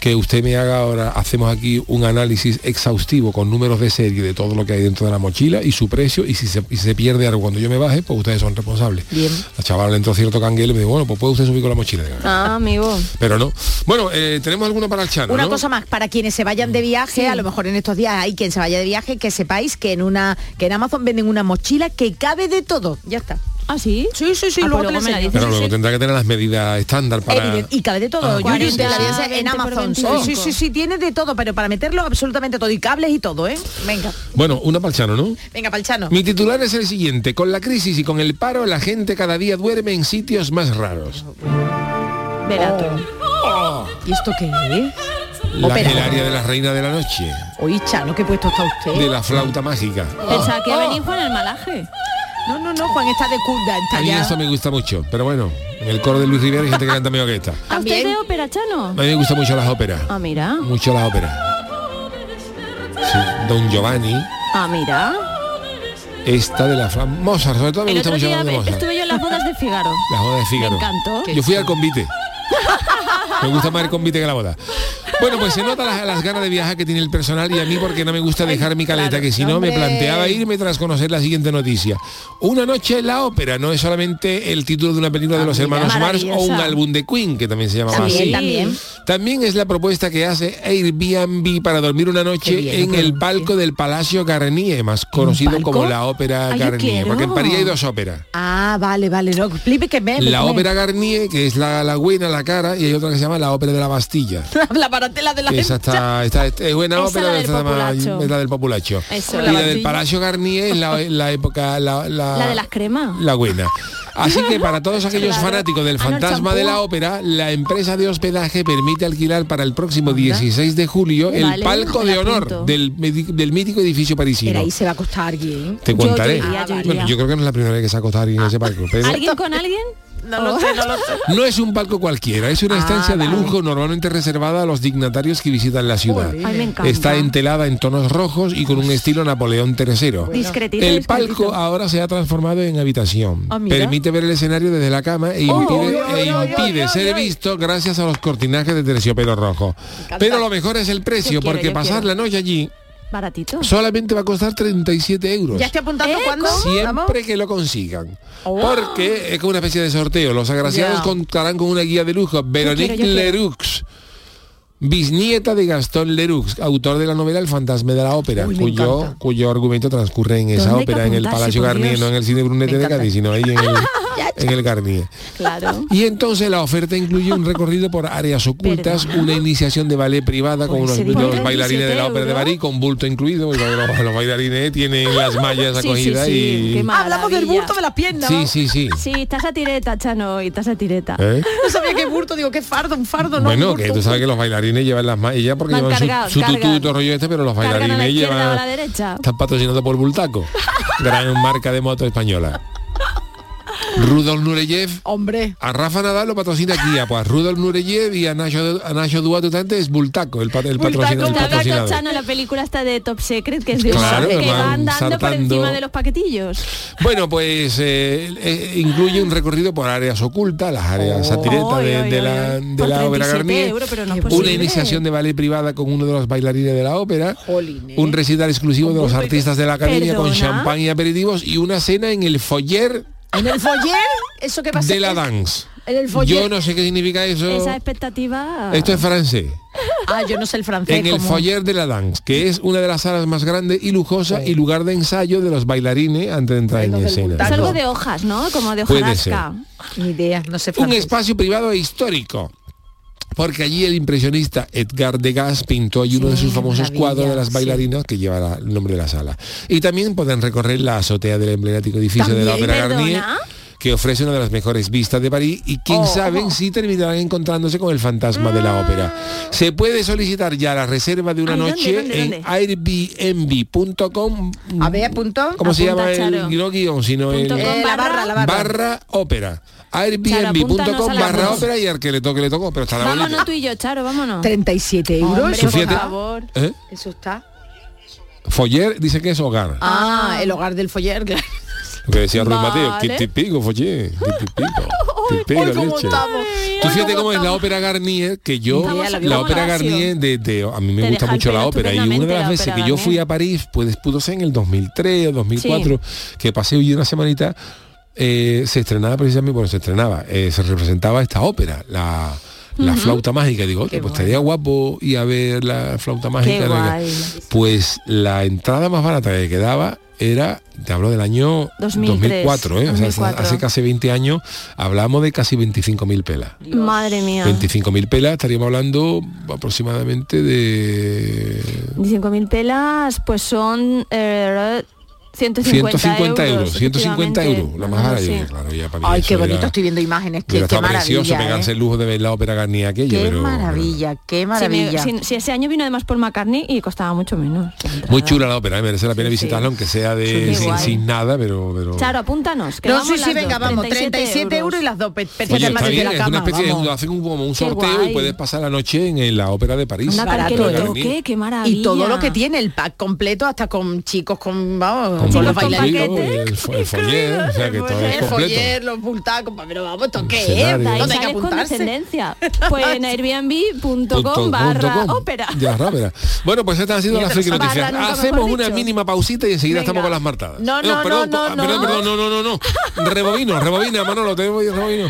Que usted me haga ahora, hacemos aquí un análisis exhaustivo con números de serie de todo lo que hay dentro de la mochila y su precio y si se, y si se pierde algo cuando yo me baje, pues ustedes son responsables. Bien. La chavala le entró cierto canguelo y me dijo, bueno, pues puede usted subir con la mochila. Ah, amigo. Pero no. Bueno, eh, tenemos alguna para el Chano, Una ¿no? cosa más, para quienes se vayan de viaje, a lo mejor en estos días hay quien se vaya de viaje, que sepáis que en una que en Amazon venden una mochila que cabe de todo. Ya está. ¿Ah, sí? Sí, sí, sí, Ah, luego te luego me la enseño. Pero luego tendrá que tener las medidas estándar para... Y cabe de todo. Ah, sí, te la sí. en 20 por Amazon. Sí, 25. sí, sí, sí, tiene de todo, pero para meterlo absolutamente todo. Y cables y todo, ¿eh? Venga, Bueno, una para el Chano, ¿no? venga, Palchano. Mi titular es el siguiente. Con la crisis y con el paro, la gente cada día duerme en sitios más raros. Verá tú. ¿Y esto qué es? La- el área de la reina de la noche, Oye, Chano, ¿qué puesto está usted? de la flauta mágica. Pensaba que Oh. venís con el malaje. No, no, no, Juan está de curda, está A mí ya. esto me gusta mucho, pero bueno, en el coro de Luis Rivera hay gente que canta mejor que esta. ¿A usted También. de ópera, Chano? A mí me gustan mucho las óperas. Ah, mira. Mucho las óperas. Sí, Don Giovanni, Ah, mira. esta de la. Mozart, sobre todo me El gusta otro mucho día la de Mozart. estuve yo en las bodas de Figaro. La boda de Fígaro. Me encantó. Yo fui al convite. Me gusta más el convite que la boda. Bueno, pues se nota las, las ganas de viajar que tiene el personal y a mí porque no me gusta dejar mi caleta, que si no me planteaba irme tras conocer la siguiente noticia. Una noche en la ópera no es solamente el título de una película de los hermanos Mars o un álbum de Queen, que también se llamaba También, así. también. También es la propuesta que hace Airbnb para dormir una noche bien, en el bien. palco del Palacio Garnier, más conocido como la Ópera Ay, Garnier, porque en París hay dos óperas. Ah, vale, vale, no, que me... La me- ópera Garnier, que es la, la buena, la cara, y hay otra que se llama la ópera de la Bastilla. la baratela de la esa está, está- es buena ópera, la del populacho. es la del populacho. Eso, y la la del. Palacio Garnier es la, la época, la, La de las cremas. la buena. Así que para todos aquellos Claro. fanáticos del Ah, fantasma de la ópera, la empresa de hospedaje permite alquilar para el próximo 16 de julio el palco de la honor del, del mítico edificio parisino. Pero ahí se va a costar alguien. Te Yo- contaré. yo iría, yo Bueno, yo creo que no es la primera vez que se ha acostado alguien en ese palco. pero- ¿Alguien con alguien? No lo sé, no lo sé. No es un palco cualquiera, es una Ah, estancia de vale. lujo normalmente reservada a los dignatarios que visitan la ciudad. Ay, me encanta. Está entelada en tonos rojos y con un estilo Napoleón III. Discretito, El discretito. palco ahora se ha transformado en habitación. Ah. Permite ver el escenario desde la cama e Oh, impide, oh, oh, e oh, impide oh, oh, ser oh. visto gracias a los cortinajes de terciopelo rojo. Pero lo mejor es el precio, Yo porque pasar quiero. la noche allí Baratito. solamente va a costar 37 euros. Ya estoy apuntando ¿Eh? cuándo. Vamos. Siempre que lo consigan. Porque es como una especie de sorteo. Los agraciados contarán con una guía de lujo. Veronique quiero, yo quiero. Leroux. Bisnieta de Gastón Leroux, autor de la novela El fantasma de la ópera, Uy, cuyo, cuyo argumento transcurre en esa ¿Dónde hay que ópera, en el Palacio Garnier, no en el cine Brunete de. Cádiz, sino ahí en el, en el Garnier. Claro. Y entonces la oferta incluye un recorrido por áreas ocultas, Perdona. una iniciación de ballet privada con Por unos, los bailarines de la 17 ópera de. París con bulto incluido, y los, los bailarines tienen las mallas Sí, sí, acogidas sí, y... qué Hablamos del bulto de las piernas. Sí, sí, sí. Sí, estás a tireta, Chano, hoy, estás a tireta. ¿Eh? No sabía qué bulto, digo, qué fardo, un fardo, no. bueno, que tú sabes que los bailarines llevan las mallas, porque Van llevan su- cargados, su, tutú y todo rollo este, pero los Cargan a la bailarines o a llevan... la derecha. Están patrocinados por Bultaco, gran marca de moto española. Rudolf Nureyev Hombre. A Rafa Nadal lo patrocina Kia, pues a Rudolf Nureyev y a Nacho, a Nacho Duatutante es Bultaco, el, el, Bultaco, patrocinador. Chano la película esta de Top Secret, que es de Claro, que que van dando por saltando. encima de los paquetillos. Bueno, pues eh, eh, incluye un recorrido por áreas ocultas, las áreas satiretas de, la, de Por la ópera 37 Garnier, euros, pero no es una iniciación de ballet privada con uno de los bailarines de la ópera, Jolín, ¿eh? un recital exclusivo de los artistas de la academia con champán y aperitivos y una cena en el foyer ¿En el foyer? ¿Eso qué pasa? de la dance. En el foyer. Yo no sé qué significa eso. Esa expectativa. Esto es francés. Ah, yo no sé el francés. En el ¿cómo? foyer de la dance, que es una de las salas más grandes y lujosas y lugar de ensayo de los bailarines antes de entrar en escena. es algo de hojas, ¿no? Como de Puede hojarasca. Ni idea, no sé Un francés. espacio privado e histórico. Porque allí el impresionista Edgar Degas pintó allí uno de sus famosos cuadros de las sí. bailarinas que lleva el nombre de la sala. Y también pueden recorrer la azotea del emblemático edificio de la. Ópera Garnier, que ofrece una de las mejores vistas de París y quién Oh. sabe si terminarán encontrándose con el fantasma de la ópera. Se puede solicitar ya la reserva de una Ay, ¿dónde, noche dónde, en airbnb.com. A ver, apunto. ¿Cómo se llama el no guion, sino el. Eh, la barra, la barra. barra ópera? airbnb.com barra ópera y al que le toque le tocó, pero está la Vámonos bonita. tú y yo, Charo, vámonos. 37 euros. Hombre, por favor. ¿Eh? Eso está. Foller dice que es hogar. Ah, el hogar del foller, claro. Lo que decía Ruiz Mateo, que leche. estamos. Tú fíjate cómo es la ópera Garnier, que yo, la ópera. Garnier, de, de- a mí me gusta mucho la ópera y una de las la veces que yo fui Garnier. a París, pues pudo ser en el 2003 o 2004, que pasé hoy una semanita, eh, se estrenaba precisamente, bueno, se estrenaba, eh, se representaba esta ópera, la... La flauta mágica, digo, "Oye, pues estaría guapo ir a ver la flauta mágica. Pues la entrada más barata que quedaba era, te hablo del año 2003, 2004, ¿eh? O sea, 2004. hace casi 20 años hablamos de casi 25.000 pelas. Madre mía. 25.000 pelas, estaríamos hablando aproximadamente de 25.000 pelas, pues son eh, 150, 150 euros, 150 efectivamente. euros, la más barata. sí. Claro, ya para mí Ay, qué era- bonito, estoy viendo imágenes, qué, qué estado precioso maravilla. pegarse ¿eh? el lujo de ver la ópera Garnier aquella, Qué pero maravilla, qué Sí, me- maravilla. sí, ese año vino además Paul McCartney y costaba mucho menos. muy chula la ópera, ¿eh? merece la pena visitarla, aunque sea de qué sin, nada, pero, pero Charo, apúntanos. Que No, vamos sí, venga, vamos, 37 euros y las dos pe- Oye, perfectamente está de la es cama. una especie de, hacen un, como un Qué sorteo y puedes pasar la noche en, la ópera de París. Qué maravilla. Y todo lo que tiene, el pack completo, hasta con chicos con, vamos, Con con los bailarines. el, el foller, o sea que todo es El completo. foller, los bultacos, pero vamos, ¿esto qué es? Escenario. De ahí ¿Dónde hay que apuntarse? Pues en airbnb.com barra ópera. Ya, rápera. Bueno, pues estas han sido las friki noticias. Hacemos una mínima pausita y enseguida estamos con las martadas. No, no, no, ah, no, no. perdón, no, no, no, no. Rebobino, rebobina, Manolo, te voy rebobino.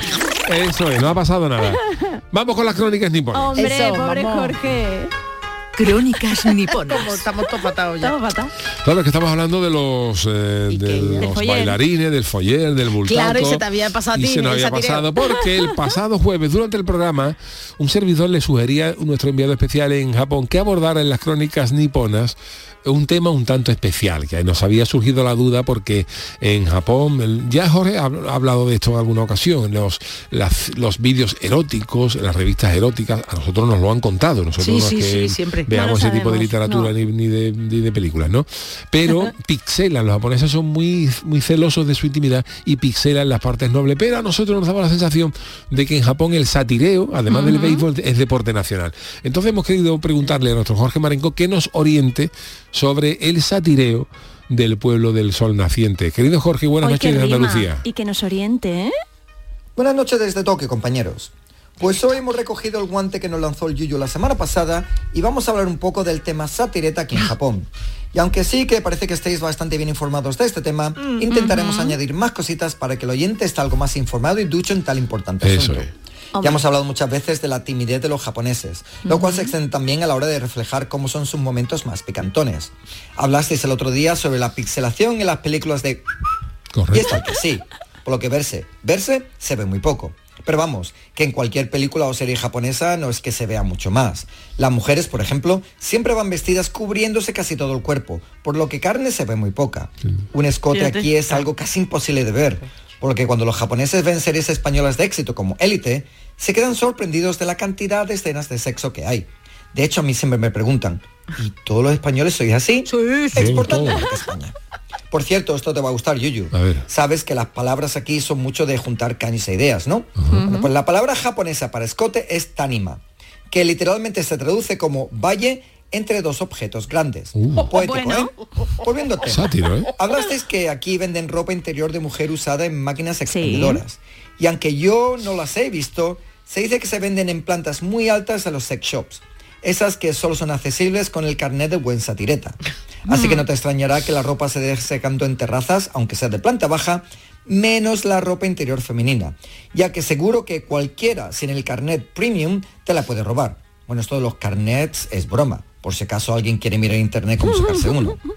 Eso es, no ha pasado nada. Vamos con las crónicas niponas. Hombre, Eso, pobre vamos. Jorge. Crónicas niponas. Como estamos todos patados ya. Claro que estamos hablando de los, eh, de los bailarines, del foller, del bultaco. Claro, y se te había pasado a Y ti, se nos había pasado porque el pasado jueves, durante el programa, un servidor le sugería a nuestro enviado especial en Japón que abordara en las crónicas niponas un tema un tanto especial, que nos había surgido la duda porque en Japón, ya Jorge ha ha hablado de esto en alguna ocasión, los, las- los vídeos eróticos, las revistas eróticas, a nosotros nos lo han contado, nosotros Sí, no es sí, que sí, siempre. veamos No ese tipo de literatura no. ni, ni de, ni de películas, ¿no? Pero pixelan, los japoneses son muy, muy celosos de su intimidad y pixelan las partes nobles, pero a nosotros nos daba la sensación de que en Japón el satireo, además del béisbol, es deporte nacional. Entonces hemos querido preguntarle a nuestro Jorge Marenco que nos oriente sobre el satireo del pueblo del sol naciente. Querido Jorge, buenas Hoy noches que de rima. Andalucía. Y que nos oriente, ¿eh? Buenas noches desde Tokio, compañeros. Pues hoy hemos recogido el guante que nos lanzó el Yuyu la semana pasada y vamos a hablar un poco del tema satireta aquí en Japón. Y aunque sí que parece que estéis bastante bien informados de este tema, intentaremos añadir más cositas para que el oyente esté algo más informado y ducho en tal importante Eso asunto. es. Ya hemos hablado muchas veces de la timidez de los japoneses, lo cual se extiende también a la hora de reflejar cómo son sus momentos más picantones. Hablasteis el otro día sobre la pixelación en las películas de y es tal que sí, por lo que verse, verse se ve muy poco. Pero vamos, que en cualquier película o serie japonesa no es que se vea mucho más. Las mujeres, por ejemplo, siempre van vestidas cubriéndose casi todo el cuerpo, por lo que carne se ve muy poca. Un escote Fíjate. aquí es algo casi imposible de ver, por lo que cuando los japoneses ven series españolas de éxito como Élite, se quedan sorprendidos de la cantidad de escenas de sexo que hay. De hecho, a mí siempre me preguntan, ¿y todos los españoles sois así? Exportando todos. marca España. Por cierto, esto te va a gustar, Yuyu. A ver. Sabes que las palabras aquí son mucho de juntar cañas e ideas, ¿no? Bueno, pues la palabra japonesa para escote es tanima, que literalmente se traduce como valle entre dos objetos grandes. Poético, Bueno. ¿eh? Volviendo al tema. Sátiro, ¿eh? Hablasteis que aquí venden ropa interior de mujer usada en máquinas expendedoras. Y aunque yo no las he visto, se dice que se venden en plantas muy altas a los sex shops. Esas que solo son accesibles con el carnet de buen satireta. Así que no te extrañará que la ropa se deje secando en terrazas, aunque sea de planta baja, menos la ropa interior femenina, ya que seguro que cualquiera sin el carnet premium te la puede robar. Bueno, esto de los carnets es broma, por si acaso alguien quiere mirar en internet cómo sacarse uno.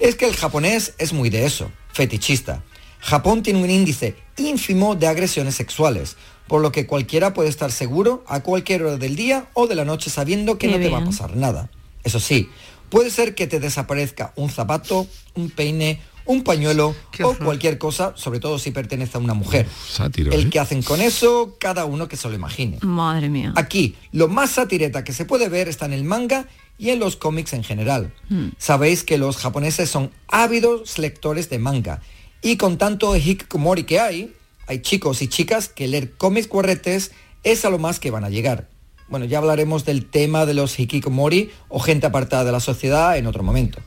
Es que el japonés es muy de eso, fetichista. Japón tiene un índice ínfimo de agresiones sexuales, por lo que cualquiera puede estar seguro a cualquier hora del día o de la noche sabiendo que Qué no te va a pasar nada. Eso sí, puede ser que te desaparezca un zapato, un peine, un pañuelo o cualquier cosa, sobre todo si pertenece a una mujer. Sátiro, El ¿eh? que hacen con eso, cada uno que se lo imagine. Madre mía. Aquí, lo más satireta que se puede ver está en el manga y en los cómics en general. Sabéis que los japoneses son ávidos lectores de manga y con tanto hikikomori que hay, hay chicos y chicas que leer cómics guarretes es a lo más que van a llegar. Bueno, ya hablaremos del tema de los hikikomori o gente apartada de la sociedad en otro momento.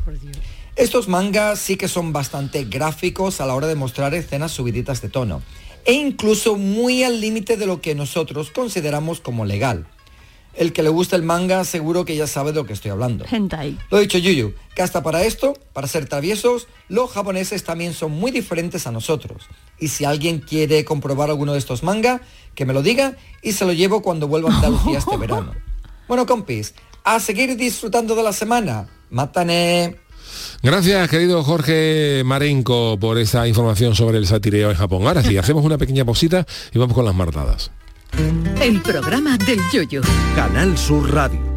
Estos mangas sí que son bastante gráficos a la hora de mostrar escenas subiditas de tono e incluso muy al límite de lo que nosotros consideramos como legal. El que le gusta el manga seguro que ya sabe de lo que estoy hablando. Hentai. Lo he dicho Yuyu, que hasta para esto, para ser traviesos, los japoneses también son muy diferentes a nosotros. Y si alguien quiere comprobar alguno de estos manga, que me lo diga y se lo llevo cuando vuelva a Andalucía este verano. Bueno, compis, a seguir disfrutando de la semana. Mátane. Gracias, querido Jorge Marenco, por esa información sobre el satireo en Japón. Ahora sí, hacemos una pequeña pausita y vamos con las martadas. El programa del yoyo. Canal Sur Radio.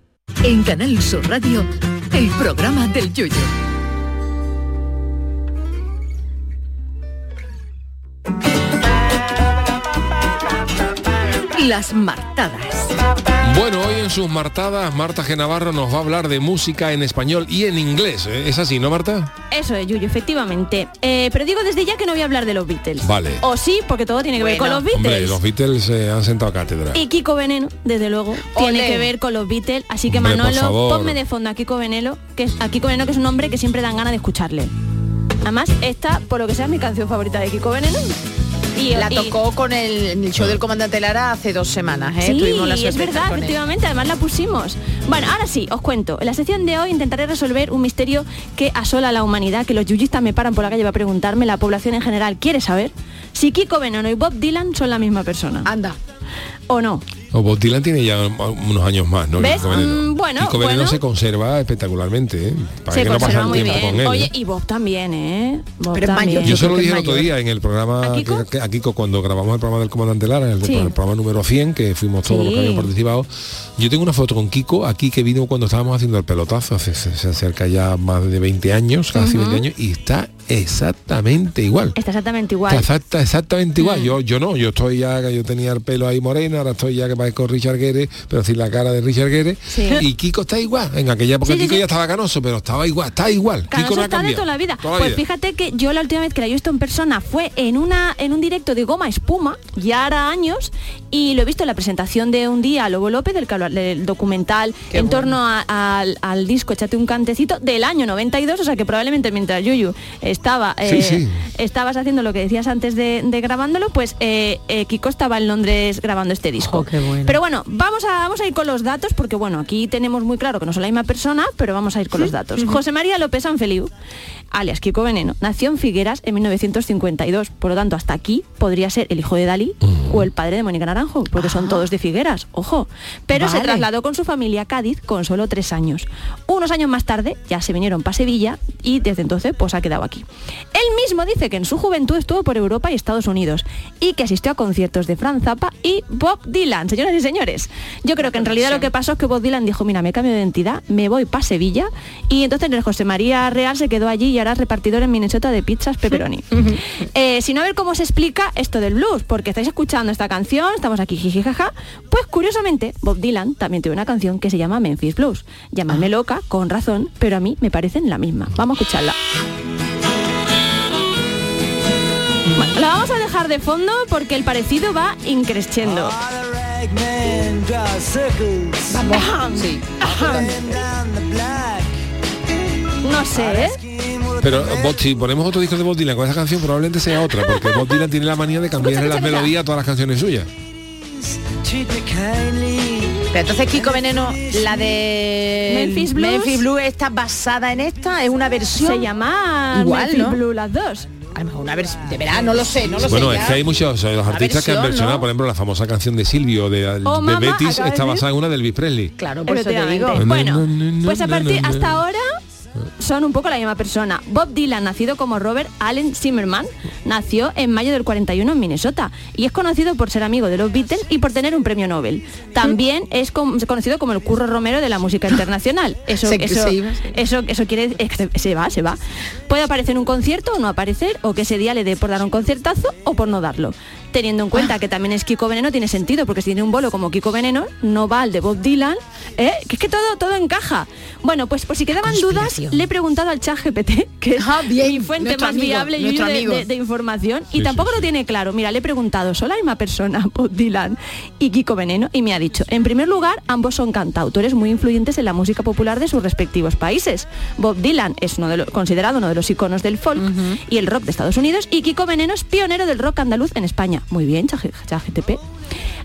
En Canal Sur Radio, el programa del yoyo. Las martadas. Bueno, hoy en sus martadas, Marta G. Navarro nos va a hablar de música en español y en inglés. ¿eh? ¿Es así, no, Marta? Eso es, Yuyo, efectivamente. Eh, pero digo desde ya que no voy a hablar de los Beatles. Vale. O sí, porque todo tiene que ver con los Beatles. Hombre, los Beatles se han sentado a cátedra. Y Kiko Veneno, desde luego, tiene que ver con los Beatles. Así que Hombre, Manolo, ponme de fondo a Kiko Veneno, que es, a Kiko Veneno, que es un hombre que siempre dan ganas de escucharle. Además, esta, por lo que sea, es mi canción favorita de Kiko Veneno. Y La tocó con el, show del comandante Lara hace dos semanas, ¿eh? Sí, Tuvimos la es verdad, efectivamente, además la pusimos. Bueno, ahora sí, os cuento. En la sección de hoy intentaré resolver un misterio que asola a la humanidad, que los yuyistas me paran por la calle para preguntarme, la población en general quiere saber si Kiko Veneno y Bob Dylan son la misma persona. Anda. ¿O no? O Bob Dylan tiene ya unos años más, ¿no? ¿Ves? Mm, bueno, Kiko Veneno bueno. se conserva espectacularmente, ¿eh? Para Se que no pasa muy tiempo bien. con él. Oye, ¿eh? y Bob también, ¿eh? Bob Pero es también. mayor, Yo se lo dije el otro día en el programa ¿A Kiko? que- que- a Kiko cuando grabamos el programa del comandante Lara, el, Sí. el programa número 100, que fuimos todos los que Sí. habíamos participado. Yo tengo una foto con Kiko aquí que vino cuando estábamos haciendo el pelotazo, hace, se, se acerca ya más de 20 años, casi Ujú. 20 años, y está exactamente igual. Está exactamente igual. Está exacta- exactamente igual. Mm. Yo, yo no, yo estoy ya, yo tenía el pelo ahí moreno, ahora estoy ya que parezco Richard Gere, pero sin la cara de Richard Gere. Sí. Y Kiko está igual. En aquella época Sí, Kiko sí. ya estaba canoso, pero estaba igual, está igual. Canoso Kiko no ha está de toda la vida. Toda pues vida. fíjate que yo la última vez que la he visto en persona fue en una en un directo de Goma Espuma, ya hará años, y lo he visto en la presentación de un día a Lobo López, del, del documental Qué en bueno. torno a- al, al disco Échate un cantecito del año 92, o sea que probablemente mientras Yuyu estaba eh, Sí, sí. estabas haciendo lo que decías antes de, de grabándolo, pues eh, eh, Kiko estaba en Londres grabando este disco. Jo, qué bueno. Pero bueno, vamos a, vamos a ir con los datos, porque bueno, aquí tenemos muy claro que no son la misma persona, pero vamos a ir con los datos. José María López Sanfeliu, alias Kiko Veneno, nació en Figueras en 1952, por lo tanto hasta aquí podría ser el hijo de Dalí o el padre de Mónica Naranjo, porque son todos de Figueras, ojo. Pero se trasladó con su familia a Cádiz con solo tres años. Unos años más tarde ya se vinieron para Sevilla y desde entonces pues ha quedado aquí. Él mismo dice que en su juventud estuvo por Europa y Estados Unidos y que asistió a conciertos de Franz Zappa y Bob Dylan, señoras y señores. Yo creo que en realidad lo que pasó es que Bob Dylan dijo, mira, me cambio de identidad, me voy para Sevilla y entonces el José María Real se quedó allí y es repartidor en Minnesota de pizzas pepperoni. Eh, si no a ver cómo se explica esto del blues, porque estáis escuchando esta canción, estamos aquí jiji jaja, pues curiosamente Bob Dylan también tiene una canción que se llama Memphis Blues. Llamadme loca, con razón, pero a mí me parecen la misma. Vamos a escucharla. Bueno, la vamos a dejar de fondo porque el parecido va increciendo. Vamos. Sí. No sé, ¿eh? Pero Bob- si ponemos otro disco de Bob Dylan con esa canción probablemente sea otra, porque Bob Dylan tiene la manía de cambiarle las melodías a todas las canciones suyas. Pero entonces Kiko Veneno, la de Memphis Blues. Memphis Blues está basada en esta, es una versión. Se llama Igual, Memphis ¿no? Blue las dos. A lo mejor una versión. De verdad, no lo sé, no lo Bueno, sé. es ya. que hay muchos los artistas que han versionado, ¿no? por ejemplo, la famosa canción de Silvio de, de Oh, mamá, Betis está basada en una de Elvis Presley. Claro, por eso te digo. Bueno, pues a partir hasta ahora son un poco la misma persona. Bob Dylan, nacido como Robert Allen Zimmerman, nació en mayo del 41 en Minnesota y es conocido por ser amigo de los Beatles y por tener un premio Nobel. También es conocido como el Curro Romero de la música internacional. Eso, Se- eso, se iba, eso, eso quiere se va, se va. Puede aparecer en un concierto o no aparecer, o que ese día le dé por dar un concertazo o por no darlo. Teniendo en cuenta que también es Kiko Veneno, tiene sentido, porque si tiene un bolo como Kiko Veneno, no va al de Bob Dylan, ¿eh? que es que todo, todo encaja. Bueno, pues por si quedaban dudas, le he preguntado al chat GPT, que es mi fuente más amigo, viable y de, de- de información, y Sí, tampoco lo tiene claro. Mira, le he preguntado, ¿son la misma persona, Bob Dylan y Kiko Veneno? Y me ha dicho, en primer lugar, ambos son cantautores muy influyentes en la música popular de sus respectivos países. Bob Dylan es uno de los, considerado uno de los iconos del folk y el rock de Estados Unidos y Kiko Veneno es pionero del rock andaluz en España. Muy bien, ChatGTP.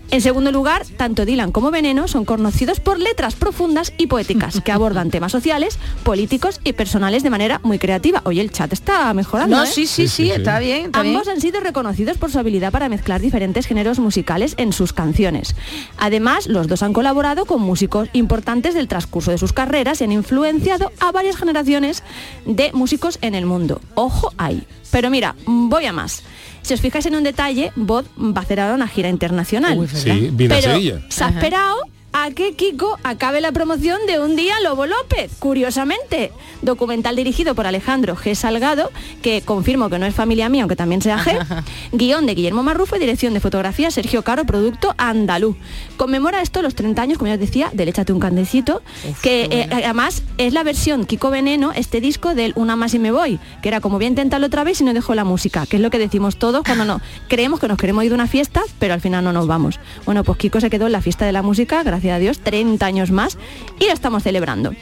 En segundo lugar, tanto Dylan como Veneno son conocidos por letras profundas y poéticas que abordan temas sociales, políticos y personales de manera muy creativa. Oye, el chat está mejorando. No, ¿eh? sí, sí, sí, está bien, está Ambos bien. han sido reconocidos por su habilidad para mezclar diferentes géneros musicales en sus canciones. Además, los dos han colaborado con músicos importantes del transcurso de sus carreras y han influenciado a varias generaciones de músicos en el mundo. Ojo ahí. Pero mira, voy a más. Si os fijáis en un detalle, Bob va a hacer ahora una gira internacional. Sí, vino a Pero Sevilla. se ha esperado a que Kiko acabe la promoción de Un día Lobo López, curiosamente. Documental dirigido por Alejandro G. Salgado, que confirmo que no es familia mía, aunque también sea G. Guión de Guillermo Marrufo y dirección de fotografía Sergio Caro, producto andaluz. Conmemora esto los 30 años, como ya os decía, del Échate un candecito, que eh, además es la versión Kiko Veneno, este disco del Una más y me voy, que era como voy a intentarlo otra vez y no dejo la música, que es lo que decimos todos cuando no creemos que nos queremos ir de una fiesta, pero al final no nos vamos. Bueno, pues Kiko se quedó en la fiesta de la música, gracias a Dios, 30 años más y lo estamos celebrando.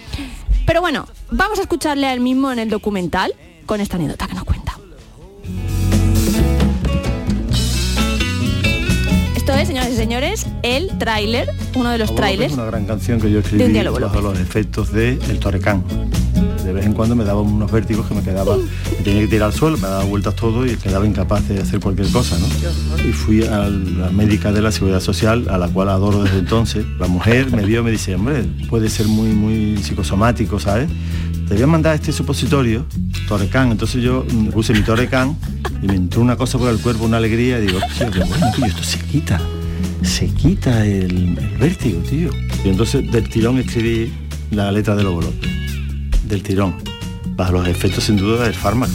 Pero bueno, vamos a escucharle a él mismo en el documental con esta anécdota que nos cuenta. Es, señoras y señores, el tráiler, uno de los trailers. Es una gran canción que yo de escribí Un día Lobo bajo los efectos de El Torrecán. De vez en cuando me daba unos vértigos que me quedaba, me tenía que tirar al suelo, me daba vueltas todo y quedaba incapaz de hacer cualquier cosa, ¿no? Y fui a la médica de la Seguridad Social, a la cual adoro desde entonces. La mujer me vio y me dice, hombre, puede ser muy, muy psicosomático, ¿sabes? Te voy a mandar este supositorio, Torrecán. Entonces yo puse mi Torrecán y me entró una cosa por el cuerpo, una alegría, y digo, qué bueno, tío, esto se quita se quita el, el vértigo, tío. Y entonces del tirón escribí la letra de Lobo López. Del tirón. Bajo los efectos sin duda del fármaco.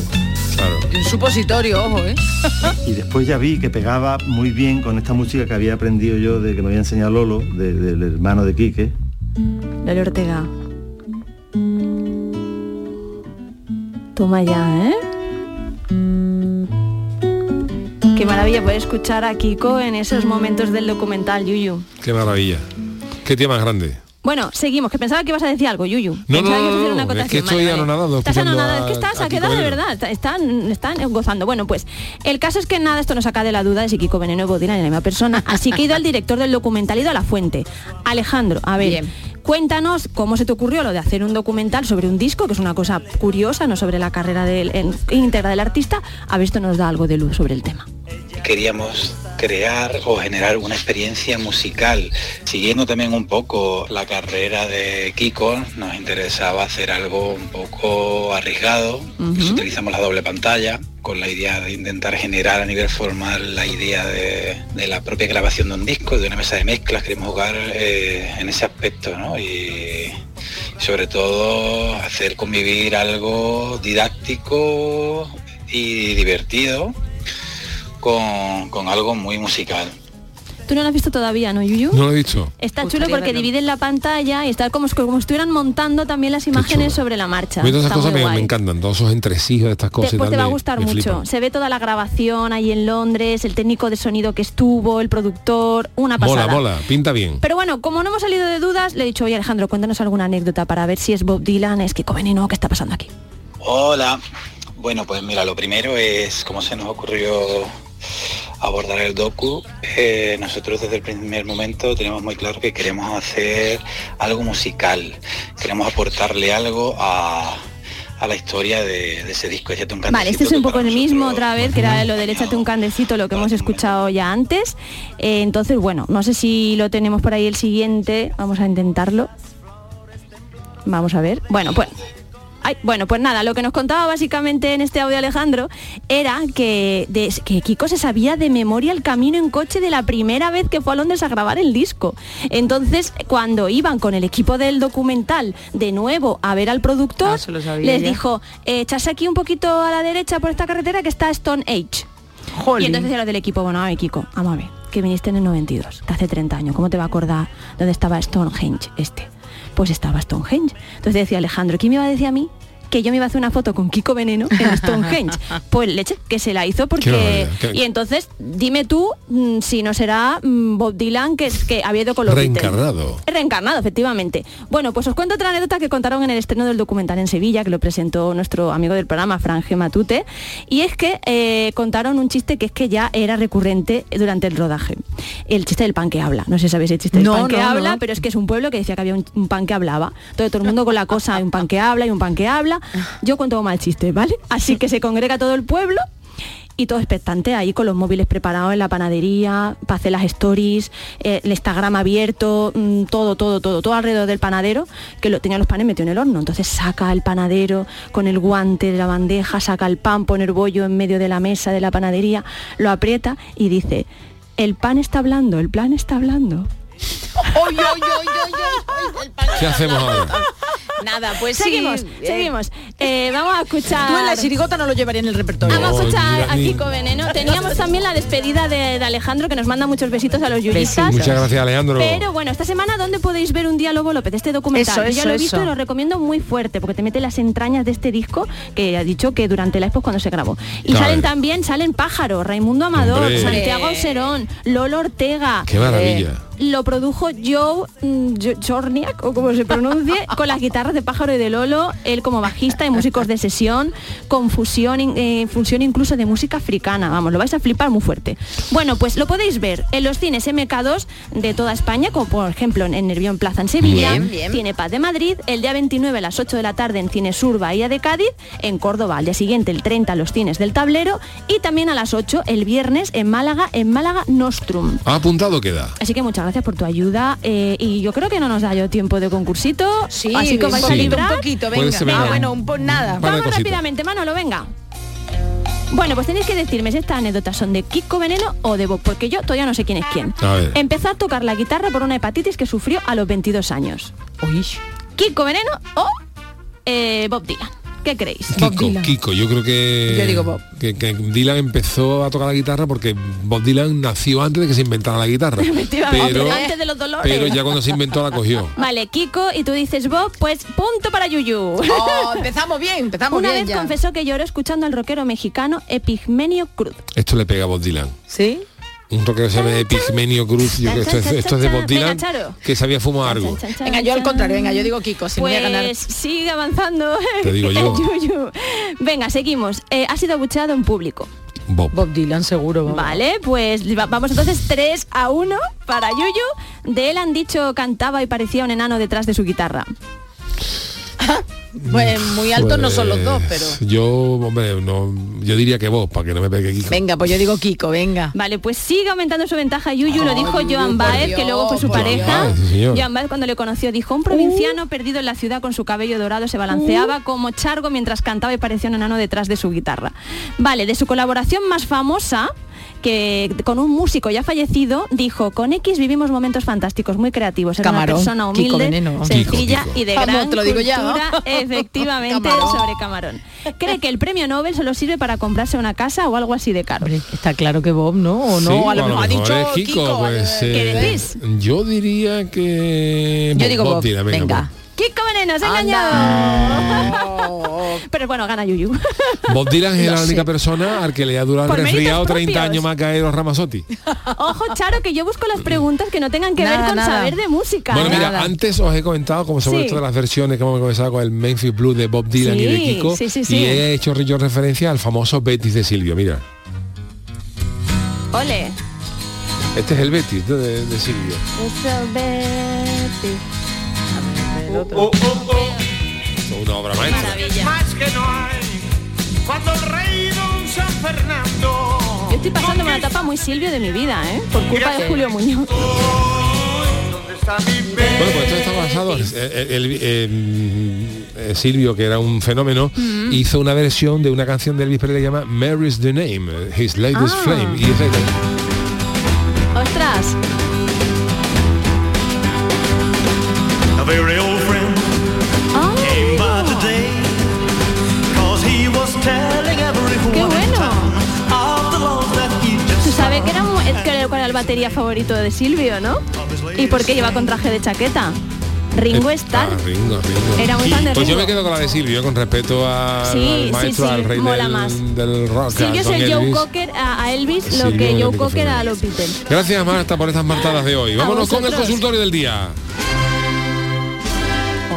Un supositorio, ojo, ¿eh? Y después ya vi que pegaba muy bien con esta música que había aprendido yo de que me había enseñado Lolo, de- del hermano de Quique. Lolo Ortega. Toma ya, ¿eh? Qué maravilla poder escuchar a Kiko en esos momentos del documental, Yuyu. Qué maravilla. Qué tía más grande. Bueno, seguimos, que pensaba que ibas a decir algo, Yuyu. No, Pensaba no, que ibas a no, hacer una no, es que estoy Vale, vale. anonadado Estás anonadado, a- es que estás, a ha Kiko quedado de verdad, está- están, están gozando. Bueno, pues el caso es que nada, esto nos saca de la duda de si Kiko Veneno Dylan es la misma persona, así que he ido al director del documental, he ido a la fuente. Alejandro, a ver, cuéntanos cómo se te ocurrió lo de hacer un documental sobre un disco, que es una cosa curiosa, no sobre la carrera del, en- íntegra del artista, a ver esto nos da algo de luz sobre el tema. Queríamos crear o generar una experiencia musical. Siguiendo también un poco la carrera de Kiko, nos interesaba hacer algo un poco arriesgado. Por eso utilizamos la doble pantalla con la idea de intentar generar a nivel formal la idea de, de la propia grabación de un disco, de una mesa de mezclas. Queremos jugar eh, en ese aspecto, ¿no? Y sobre todo hacer convivir algo didáctico y divertido con, con algo muy musical. Tú no lo has visto todavía, ¿no, Yuyu? No lo he dicho. Está Gustaría chulo porque verlo. dividen la pantalla y está como, como si estuvieran montando también las imágenes sobre la marcha. Esas Está cosas muy me, guay. me encantan, todos esos entresijos de estas cosas. y Después te va a gustar me mucho. flipan. Se ve toda la grabación ahí en Londres, el técnico de sonido que estuvo, el productor, una pasada. Mola, mola, pinta bien. Pero bueno, como no hemos salido de dudas, le he dicho, oye Alejandro, cuéntanos alguna anécdota para ver si es Bob Dylan, es Kiko Veneno, ¿qué está pasando aquí? Hola. Bueno, pues mira, lo primero es cómo se nos ocurrió abordar el docu. Eh, nosotros desde el primer momento tenemos muy claro que queremos hacer algo musical. Queremos aportarle algo a, a la historia de, de ese disco. Échate un Vale, este es un poco el mismo otra vez, que era lo del échate un candecito, lo que hemos escuchado ya antes. Eh, entonces, bueno, no sé si lo tenemos por ahí el siguiente, vamos a intentarlo. Vamos a ver. Bueno, pues Ay, bueno, pues nada, lo que nos contaba básicamente en este audio Alejandro era que, de- que Kiko se sabía de memoria el camino en coche de la primera vez que fue a Londres a grabar el disco. Entonces, cuando iban con el equipo del documental de nuevo a ver al productor, Ah, les ya. dijo, echase aquí un poquito a la derecha por esta carretera que está Stone Age. Y entonces los del equipo, bueno, a ver, Kiko, vamos a ver, que viniste en el 92, que hace 30 años, ¿cómo te va a acordar dónde estaba Stonehenge este? Pues estaba Stonehenge. Entonces decía Alejandro, ¿quién me iba a decir a mí? Que yo me iba a hacer una foto con Kiko Veneno en Stonehenge. Pues leche, que se la hizo porque... qué- Y entonces, dime tú mm, si no será mm, Bob Dylan que, es- que había ido con los Beatles. Reencarnado. Reencarnado, efectivamente. Bueno, pues os cuento otra anécdota que contaron en el estreno del documental en Sevilla, que lo presentó nuestro amigo del programa, Franje Matute, y es que eh, contaron un chiste que es que ya era recurrente durante el rodaje. El chiste del pan que habla. No sé si sabéis el chiste del No, pan que no, habla, no. pero es que es un pueblo que decía que había un, un pan que hablaba. Todo, todo el mundo con la cosa, hay un pan que habla y un pan que habla. Yo cuento mal chiste, ¿vale? Así que se congrega todo el pueblo y todo expectante ahí con los móviles preparados en la panadería, para hacer las stories, eh, el Instagram abierto, mm, todo, todo, todo, todo alrededor del panadero, que lo tenía los panes metido en el horno. Entonces saca el panadero con el guante de la bandeja, saca el pan, pone el bollo en medio de la mesa de la panadería, lo aprieta y dice, el pan está hablando, el plan está hablando. Oy, oy, oy, oy, oy, el pan ¿Qué hacemos ahora? Nada, pues seguimos, sí, eh, seguimos. Eh, vamos a escuchar. Tú en la chirigota no lo llevaría en el repertorio. Vamos a escuchar a Kiko Veneno. Teníamos también la despedida de, de Alejandro que nos manda muchos besitos a los yuristas. Muchas gracias, Alejandro. Pero bueno, esta semana ¿dónde podéis ver un día Lobo López? Este documental. Eso, Yo ya lo he visto eso. y lo recomiendo muy fuerte porque te mete las entrañas de este disco que ha dicho que durante la expo es cuando se grabó. Y Claro. salen también, salen Pájaro, Raimundo Amador, Hombre. Santiago Auserón, Lolo Ortega. Qué maravilla. Lo produjo Joe mm, Jo- Chorniak, o como se pronuncie, con las guitarras de Pájaro y de Lolo, él como bajista y músicos de sesión, con fusión, eh, fusión incluso de música africana. Vamos, lo vais a flipar muy fuerte. Bueno, pues lo podéis ver en los cines MK2 de toda España, como por ejemplo en Nervión Plaza en Sevilla, Bien, bien. Cine Paz de Madrid, el día 29 a las 8 de la tarde en Cine Sur Bahía de Cádiz, en Córdoba al día siguiente el 30 los cines del tablero y también a las 8 el viernes en Málaga, en Málaga Nostrum. ¿Ha apuntado queda? Así que muchas gracias por tu ayuda eh, y yo creo que no nos da yo tiempo de concursito. Sí, así que vais a un poquito, librar. un poquito, venga. ser, Ah, bueno, un po nada. Vale, Vamos rápidamente, Manolo, venga. Bueno, pues tenéis que decirme si estas anécdotas son de Kiko Veneno o de Bob, porque yo todavía no sé quién es quién. Empezó a tocar la guitarra por una hepatitis que sufrió a los 22 años. Uy. ¿Kiko Veneno o eh, Bob Dylan? ¿Qué creéis? Kiko, Kiko, yo creo que, Yo digo Bob. que que Dylan empezó a tocar la guitarra porque Bob Dylan nació antes de que se inventara la guitarra. Pero, antes de los dolores. pero ya cuando se inventó la cogió. Vale, Kiko, y tú dices Bob, pues punto para Yuyu. Oh, empezamos bien, empezamos Una bien vez ya. confesó que lloró escuchando al rockero mexicano Epigmenio Cruz. Esto le pega a Bob Dylan. ¿Sí? Un rockero que se llama Epigmenio Cruz, yo creo que esto es, esto es de Bob Dylan, que sabía fumar algo. Venga, yo al contrario, venga, yo digo Kiko, si me voy a ganar. Pues sigue avanzando. Te digo yo. Yuyu. Venga, seguimos. Eh, ha sido abucheado en público. Bob. Bob Dylan seguro. Vale, pues va- vamos entonces 3 a 1 para Yuyu. De él han dicho cantaba y parecía un enano detrás de su guitarra. Pues muy altos no son los dos, pero... Pues Yo, hombre, no, yo diría que Bob, para que no me pegue Kiko. Venga, pues yo digo Kiko, venga. Vale, pues sigue aumentando su ventaja Yuyu, lo dijo Yuyu, Joan Baez, que luego fue su pareja. Dios. Sí, señor. Joan Baez cuando le conoció dijo, un provinciano perdido en la ciudad con su cabello dorado se balanceaba como chargo mientras cantaba y parecía un enano detrás de su guitarra. Vale, de su colaboración más famosa, que con un músico ya fallecido, dijo, con X vivimos momentos fantásticos, muy creativos. Era Camarón, una persona humilde, sencilla Kiko, Kiko. y de Vamos, gran te lo digo ya, ¿no? cultura, efectivamente, Camarón. sobre camarón. Cree que el premio Nobel solo sirve para comprarse una casa o algo así de caro. Hombre, está claro que Bob, ¿no? O no, Sí, a lo mejor ha dicho es Kiko, Kiko. pues, ¿Qué eh, decís? Yo diría que Yo digo Bob, venga. Bob. Kiko Veneno, se ha Anda. engañado. Pero bueno, gana Yuyu. Bob Dylan es No la sé. única persona al que le ha durado el resfriado méritos 30 propios. años más que a Eros Ramazzotti. Ojo, Charo, que yo busco las preguntas que no tengan que ver con nada. saber de música. Bueno, ¿eh? mira, Nada. antes os he comentado como sobre Sí. esto de las versiones que hemos comenzado con el Memphis Blues de Bob Dylan y de Kiko. sí, sí, sí. Y he hecho yo referencia al famoso Betis de Silvio. Mira, Ole. este es el Betis de, de- de Silvio. Oh, Esto es una obra maestra. Maravilla. Más que no hay cuando el rey don San Fernando. Yo estoy pasando una etapa muy Silvio de mi vida, ¿eh? Por culpa de Julio Muñoz. ¿Dónde está mi Bueno, pues esto está basado el, el- el- eh, Silvio, que era un fenómeno, Mm. hizo una versión de una canción de Elvis Presley que se llama Mary's the Name, His Latest Ah. Flame. Y es Ostras. El batería favorito de Silvio, ¿no? ¿Y por qué lleva con traje de chaqueta? Ringo Starr. Ah, Ringo, Ringo. Era muy fan de Pues yo Ringo. me quedo con la de Silvio, con respeto a- Sí, al sí, maestro, sí, al rey mola del, más. del rock. Silvio es el Joe. Cocker a, Elvis, lo Silvio que el Joe Cocker a los Beatles. Gracias Marta por estas martadas de hoy. Vámonos con el consultorio del día.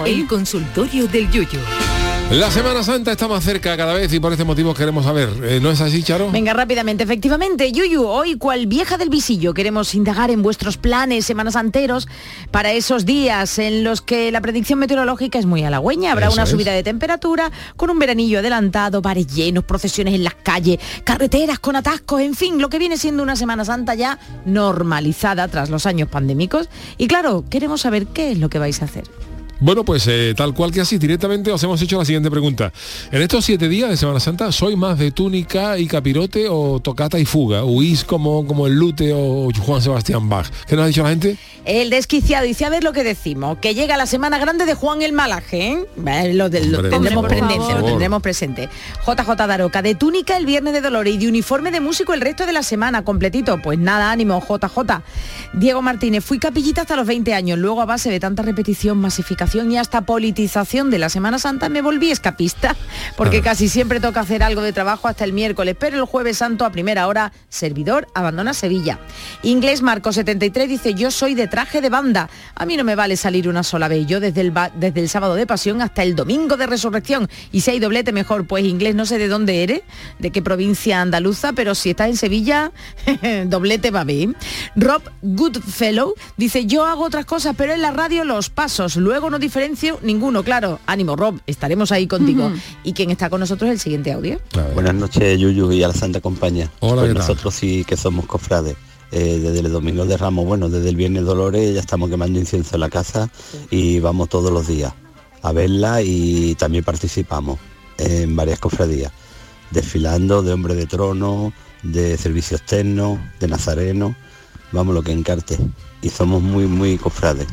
El consultorio del Yuyu. La Semana Santa está más cerca cada vez y por este motivo queremos saber, eh, ¿no es así, Charo? Venga rápidamente, efectivamente, Yuyu, hoy cual vieja del visillo queremos indagar en vuestros planes semanas anteros para esos días en los que la predicción meteorológica es muy halagüeña. Habrá Eso una es. subida de temperatura con un veranillo adelantado, bares llenos, procesiones en las calles, carreteras con atascos, en fin, lo que viene siendo una Semana Santa ya normalizada tras los años pandémicos. Y claro, queremos saber qué es lo que vais a hacer. Bueno, pues eh, tal cual que así, directamente os hemos hecho la siguiente pregunta. En estos siete días de Semana Santa, ¿soy más de túnica y capirote o tocata y fuga? ¿Huís como, como el Lute o Juan Sebastián Bach? ¿Qué nos ha dicho la gente? El desquiciado dice a ver lo que decimos, que llega la semana grande de Juan el Malaje, ¿eh? Eh, Lo, de- lo Hombre, tendremos presente, lo tendremos presente. JJ Daroca, de túnica el viernes de Dolores y de uniforme de músico el resto de la semana, completito. Pues nada, ánimo, JJ. Diego Martínez, fui capillita hasta los 20 años, luego a base de tanta repetición, masificación y hasta politización de la Semana Santa me volví escapista, porque casi siempre toca hacer algo de trabajo hasta el miércoles, pero el jueves santo a primera hora, servidor abandona Sevilla. Inglés Marco 73 dice, yo soy de traje de banda, a mí no me vale salir una sola vez, yo desde el, desde el sábado de pasión hasta el domingo de resurrección, y si hay doblete mejor, pues inglés no sé de dónde eres, de qué provincia andaluza, pero si estás en Sevilla, doblete va bien. Rob Goodfellow dice, yo hago otras cosas, pero en la radio los pasos, luego no diferencio ninguno, claro. Ánimo, Rob, estaremos ahí contigo. ¿Y quién está con nosotros el siguiente audio? Buenas noches, Yuyu y a la Santa Compañía. Hola, pues nosotros sí que somos cofrades. Eh, desde el domingo de Ramos, bueno, desde el viernes Dolores ya estamos quemando incienso en la casa y vamos todos los días a verla y también participamos en varias cofradías, desfilando de hombre de trono, de servicio externo, de nazareno, vamos lo que encarte. Y somos muy, muy cofrades.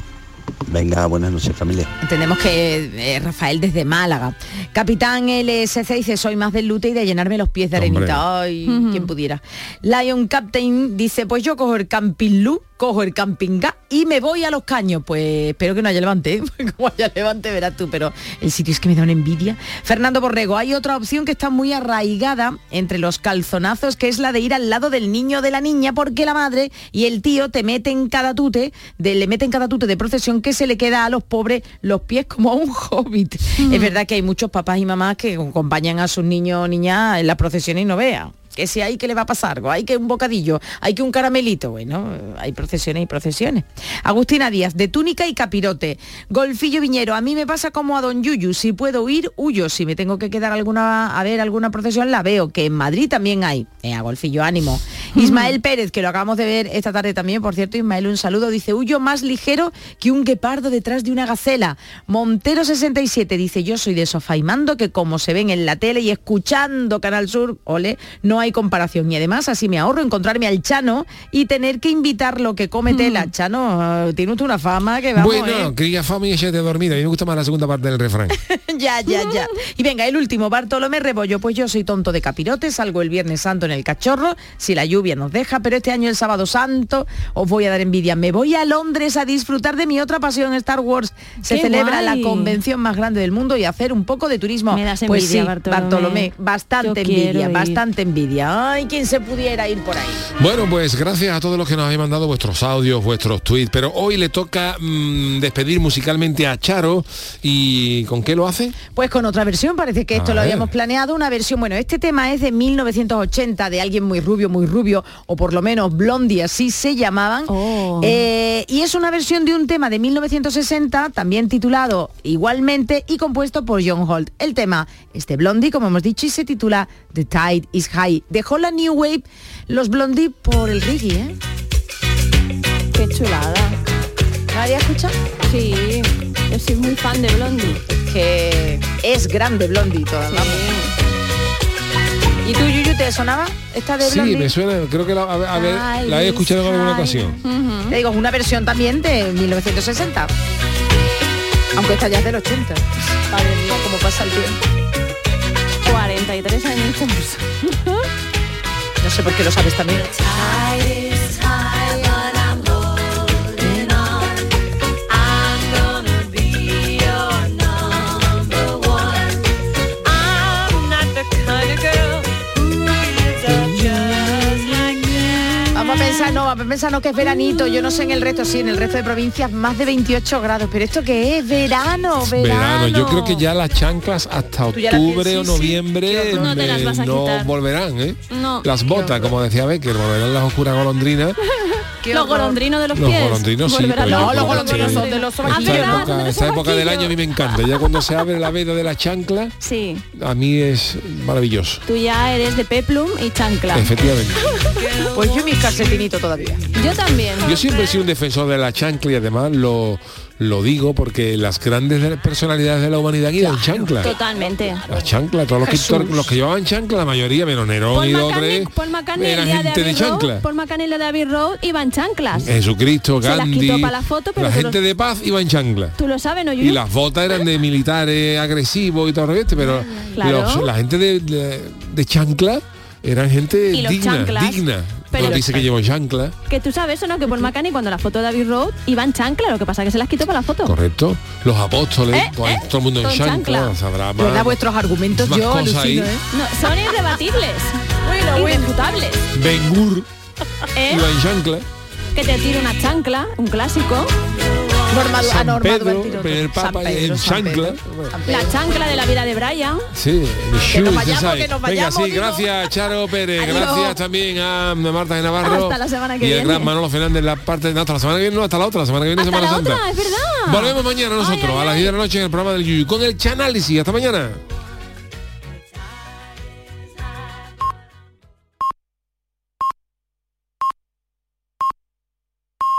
Venga, buenas noches familia. Entendemos que eh, Rafael desde Málaga. Capitán LSC dice, soy más del lute y de llenarme los pies de Hombre. arenita. Ay, quien pudiera. Lion Captain dice, pues yo cojo el Camping Lu, cojo el Camping Ga y me voy a los caños. Pues espero que no haya levante, ¿eh? Como haya levante verás tú, pero el sitio es que me da una envidia. Fernando Borrego, hay otra opción que está muy arraigada entre los calzonazos, que es la de ir al lado del niño o de la niña, porque la madre y el tío te meten cada tute, de, le meten cada tute de procesión que se le queda a los pobres los pies como a un hobbit. Es verdad que hay muchos papás y mamás que acompañan a sus niños o niñas en las procesiones y no vean. Que si hay que le va a pasar algo, hay que un bocadillo, hay que un caramelito, bueno, hay procesiones y procesiones. Agustina Díaz, de túnica y capirote. Golfillo Viñero, a mí me pasa como a Don Yuyu, si puedo huir, huyo, si me tengo que quedar alguna, a ver alguna procesión, la veo, que en Madrid también hay. Eh, a Golfillo, ánimo. Ismael Pérez, que lo acabamos de ver esta tarde también, por cierto, Ismael, un saludo, dice, huyo más ligero que un guepardo detrás de una gacela. Montero 67 dice, yo soy de sofá y mando, que como se ven en la tele y escuchando Canal Sur, ole, no hay comparación. Y además así me ahorro encontrarme al Chano y tener que invitar lo que come tela. Chano, tiene usted una fama que vamos, bueno, ¿eh? cría fama y échate dormida. A mí me gusta más la segunda parte del refrán. ya, ya, ya. Y venga, el último, Bartolomé Rebollo. Pues yo soy tonto de capirote, salgo el Viernes Santo en el cachorro, si la lluvia nos deja, pero este año el sábado santo os voy a dar envidia. Me voy a Londres a disfrutar de mi otra pasión, Star Wars. Se ¡Qué celebra guay! la convención más grande del mundo y hacer un poco de turismo. Me das pues envidia, sí, Bartolomé. Bartolomé, bastante Yo envidia, ir. bastante envidia. Ay, quien se pudiera ir por ahí. Bueno, pues gracias a todos los que nos habéis mandado vuestros audios, vuestros tweets, pero hoy le toca mm, despedir musicalmente a Charo y ¿con qué lo hace? Pues con otra versión, parece que esto A lo ver. habíamos planeado, una versión, bueno, este tema es de 1980, de alguien muy rubio, muy rubio, o por lo menos blondie, así se llamaban. Eh, y es una versión de un tema de 1960, también titulado igualmente y compuesto por John Holt. El tema es de Blondie, como hemos dicho, y se titula The Tide is High. Dejó la New Wave los Blondie por el reggae, ¿eh? Qué chulada. ¿La había escuchado? Sí, yo soy muy fan de Blondie. que es grande Blondie toda, vamos. ¿Y tú, Yuyu, te sonaba esta de Sí, Blondie? me suena, creo que la, a ver, a ver, Ay, la he escuchado en alguna ay. ocasión. Te digo, es una versión también de 1960. Aunque esta ya es del 80. Madre mía, cómo pasa el tiempo. 43 años. No sé por qué lo sabes también. Vamos a pensar, no, vamos a pensar no que es veranito, yo no sé en el resto, sí, en el resto de provincias más de 28 grados, pero esto que es verano, verano. Verano, yo creo que ya las chanclas hasta octubre o sí, sí. noviembre. No eh, no volverán, ¿eh? No. Las botas, como decía Becker, volverán las oscuras golondrinas. Los golondrinos de los, Los pies. golondrinos sí, pero los- golondrinos son de los Esta época, De los esta época del año a mí me encanta. Ya cuando se abre la veda de la chancla, Sí, a mí es maravilloso. tú ya eres de peplum y chancla. Efectivamente. Pues yo mis calcetinitos todavía. Yo también. Yo siempre he sido un defensor de la chancla y además lo, lo digo porque las grandes de- personalidades de la humanidad iban en chancla. Totalmente. Las chanclas, todos los que, los que llevaban chancla, la mayoría, menos Nerón y McCartney era de gente de chancla. El día de Abbey Road iban chanclas. Jesucristo, Se las Gandhi, para la foto, pero la gente lo- de paz iba en chancla. Tú lo sabes, ¿no, Y las botas eran de militares agresivos y todo el resto, pero Claro. los- la gente de, de- de chancla eran gente digna, chanclas, digna. Pero no dice que llevo chancla, Que tú sabes eso, ¿no? Que Paul McCartney cuando la foto de Abbey Road iban chancla, lo que pasa es que se las quitó para la foto. correcto. Los apóstoles, Eh, eh, todo el mundo en chancla, sabrá más. vuestros argumentos más yo ahí. alucino, ¿eh? No, son irrebatibles. irrefutables. Ben Gur ¿Eh? iba en chancla. Que te tire una chancla, un clásico. Norma, San Norma Pedro, el primer papa en chancla. La chancla de la vida de Brian. Sí, el Que nos ya vayamos, que nos Venga, vayamos, sí, digo. gracias Charo Pérez, Adiós. gracias también a Marta de Navarro Hasta la semana que y el viene. gran Manolo Fernández la parte no, hasta la semana que viene, no, hasta la otra, la semana que viene Hasta Semana la Santa. otra, es verdad. Volvemos mañana nosotros a las 10 de la noche en el programa del Yuyu con el Chanálisis. Hasta mañana.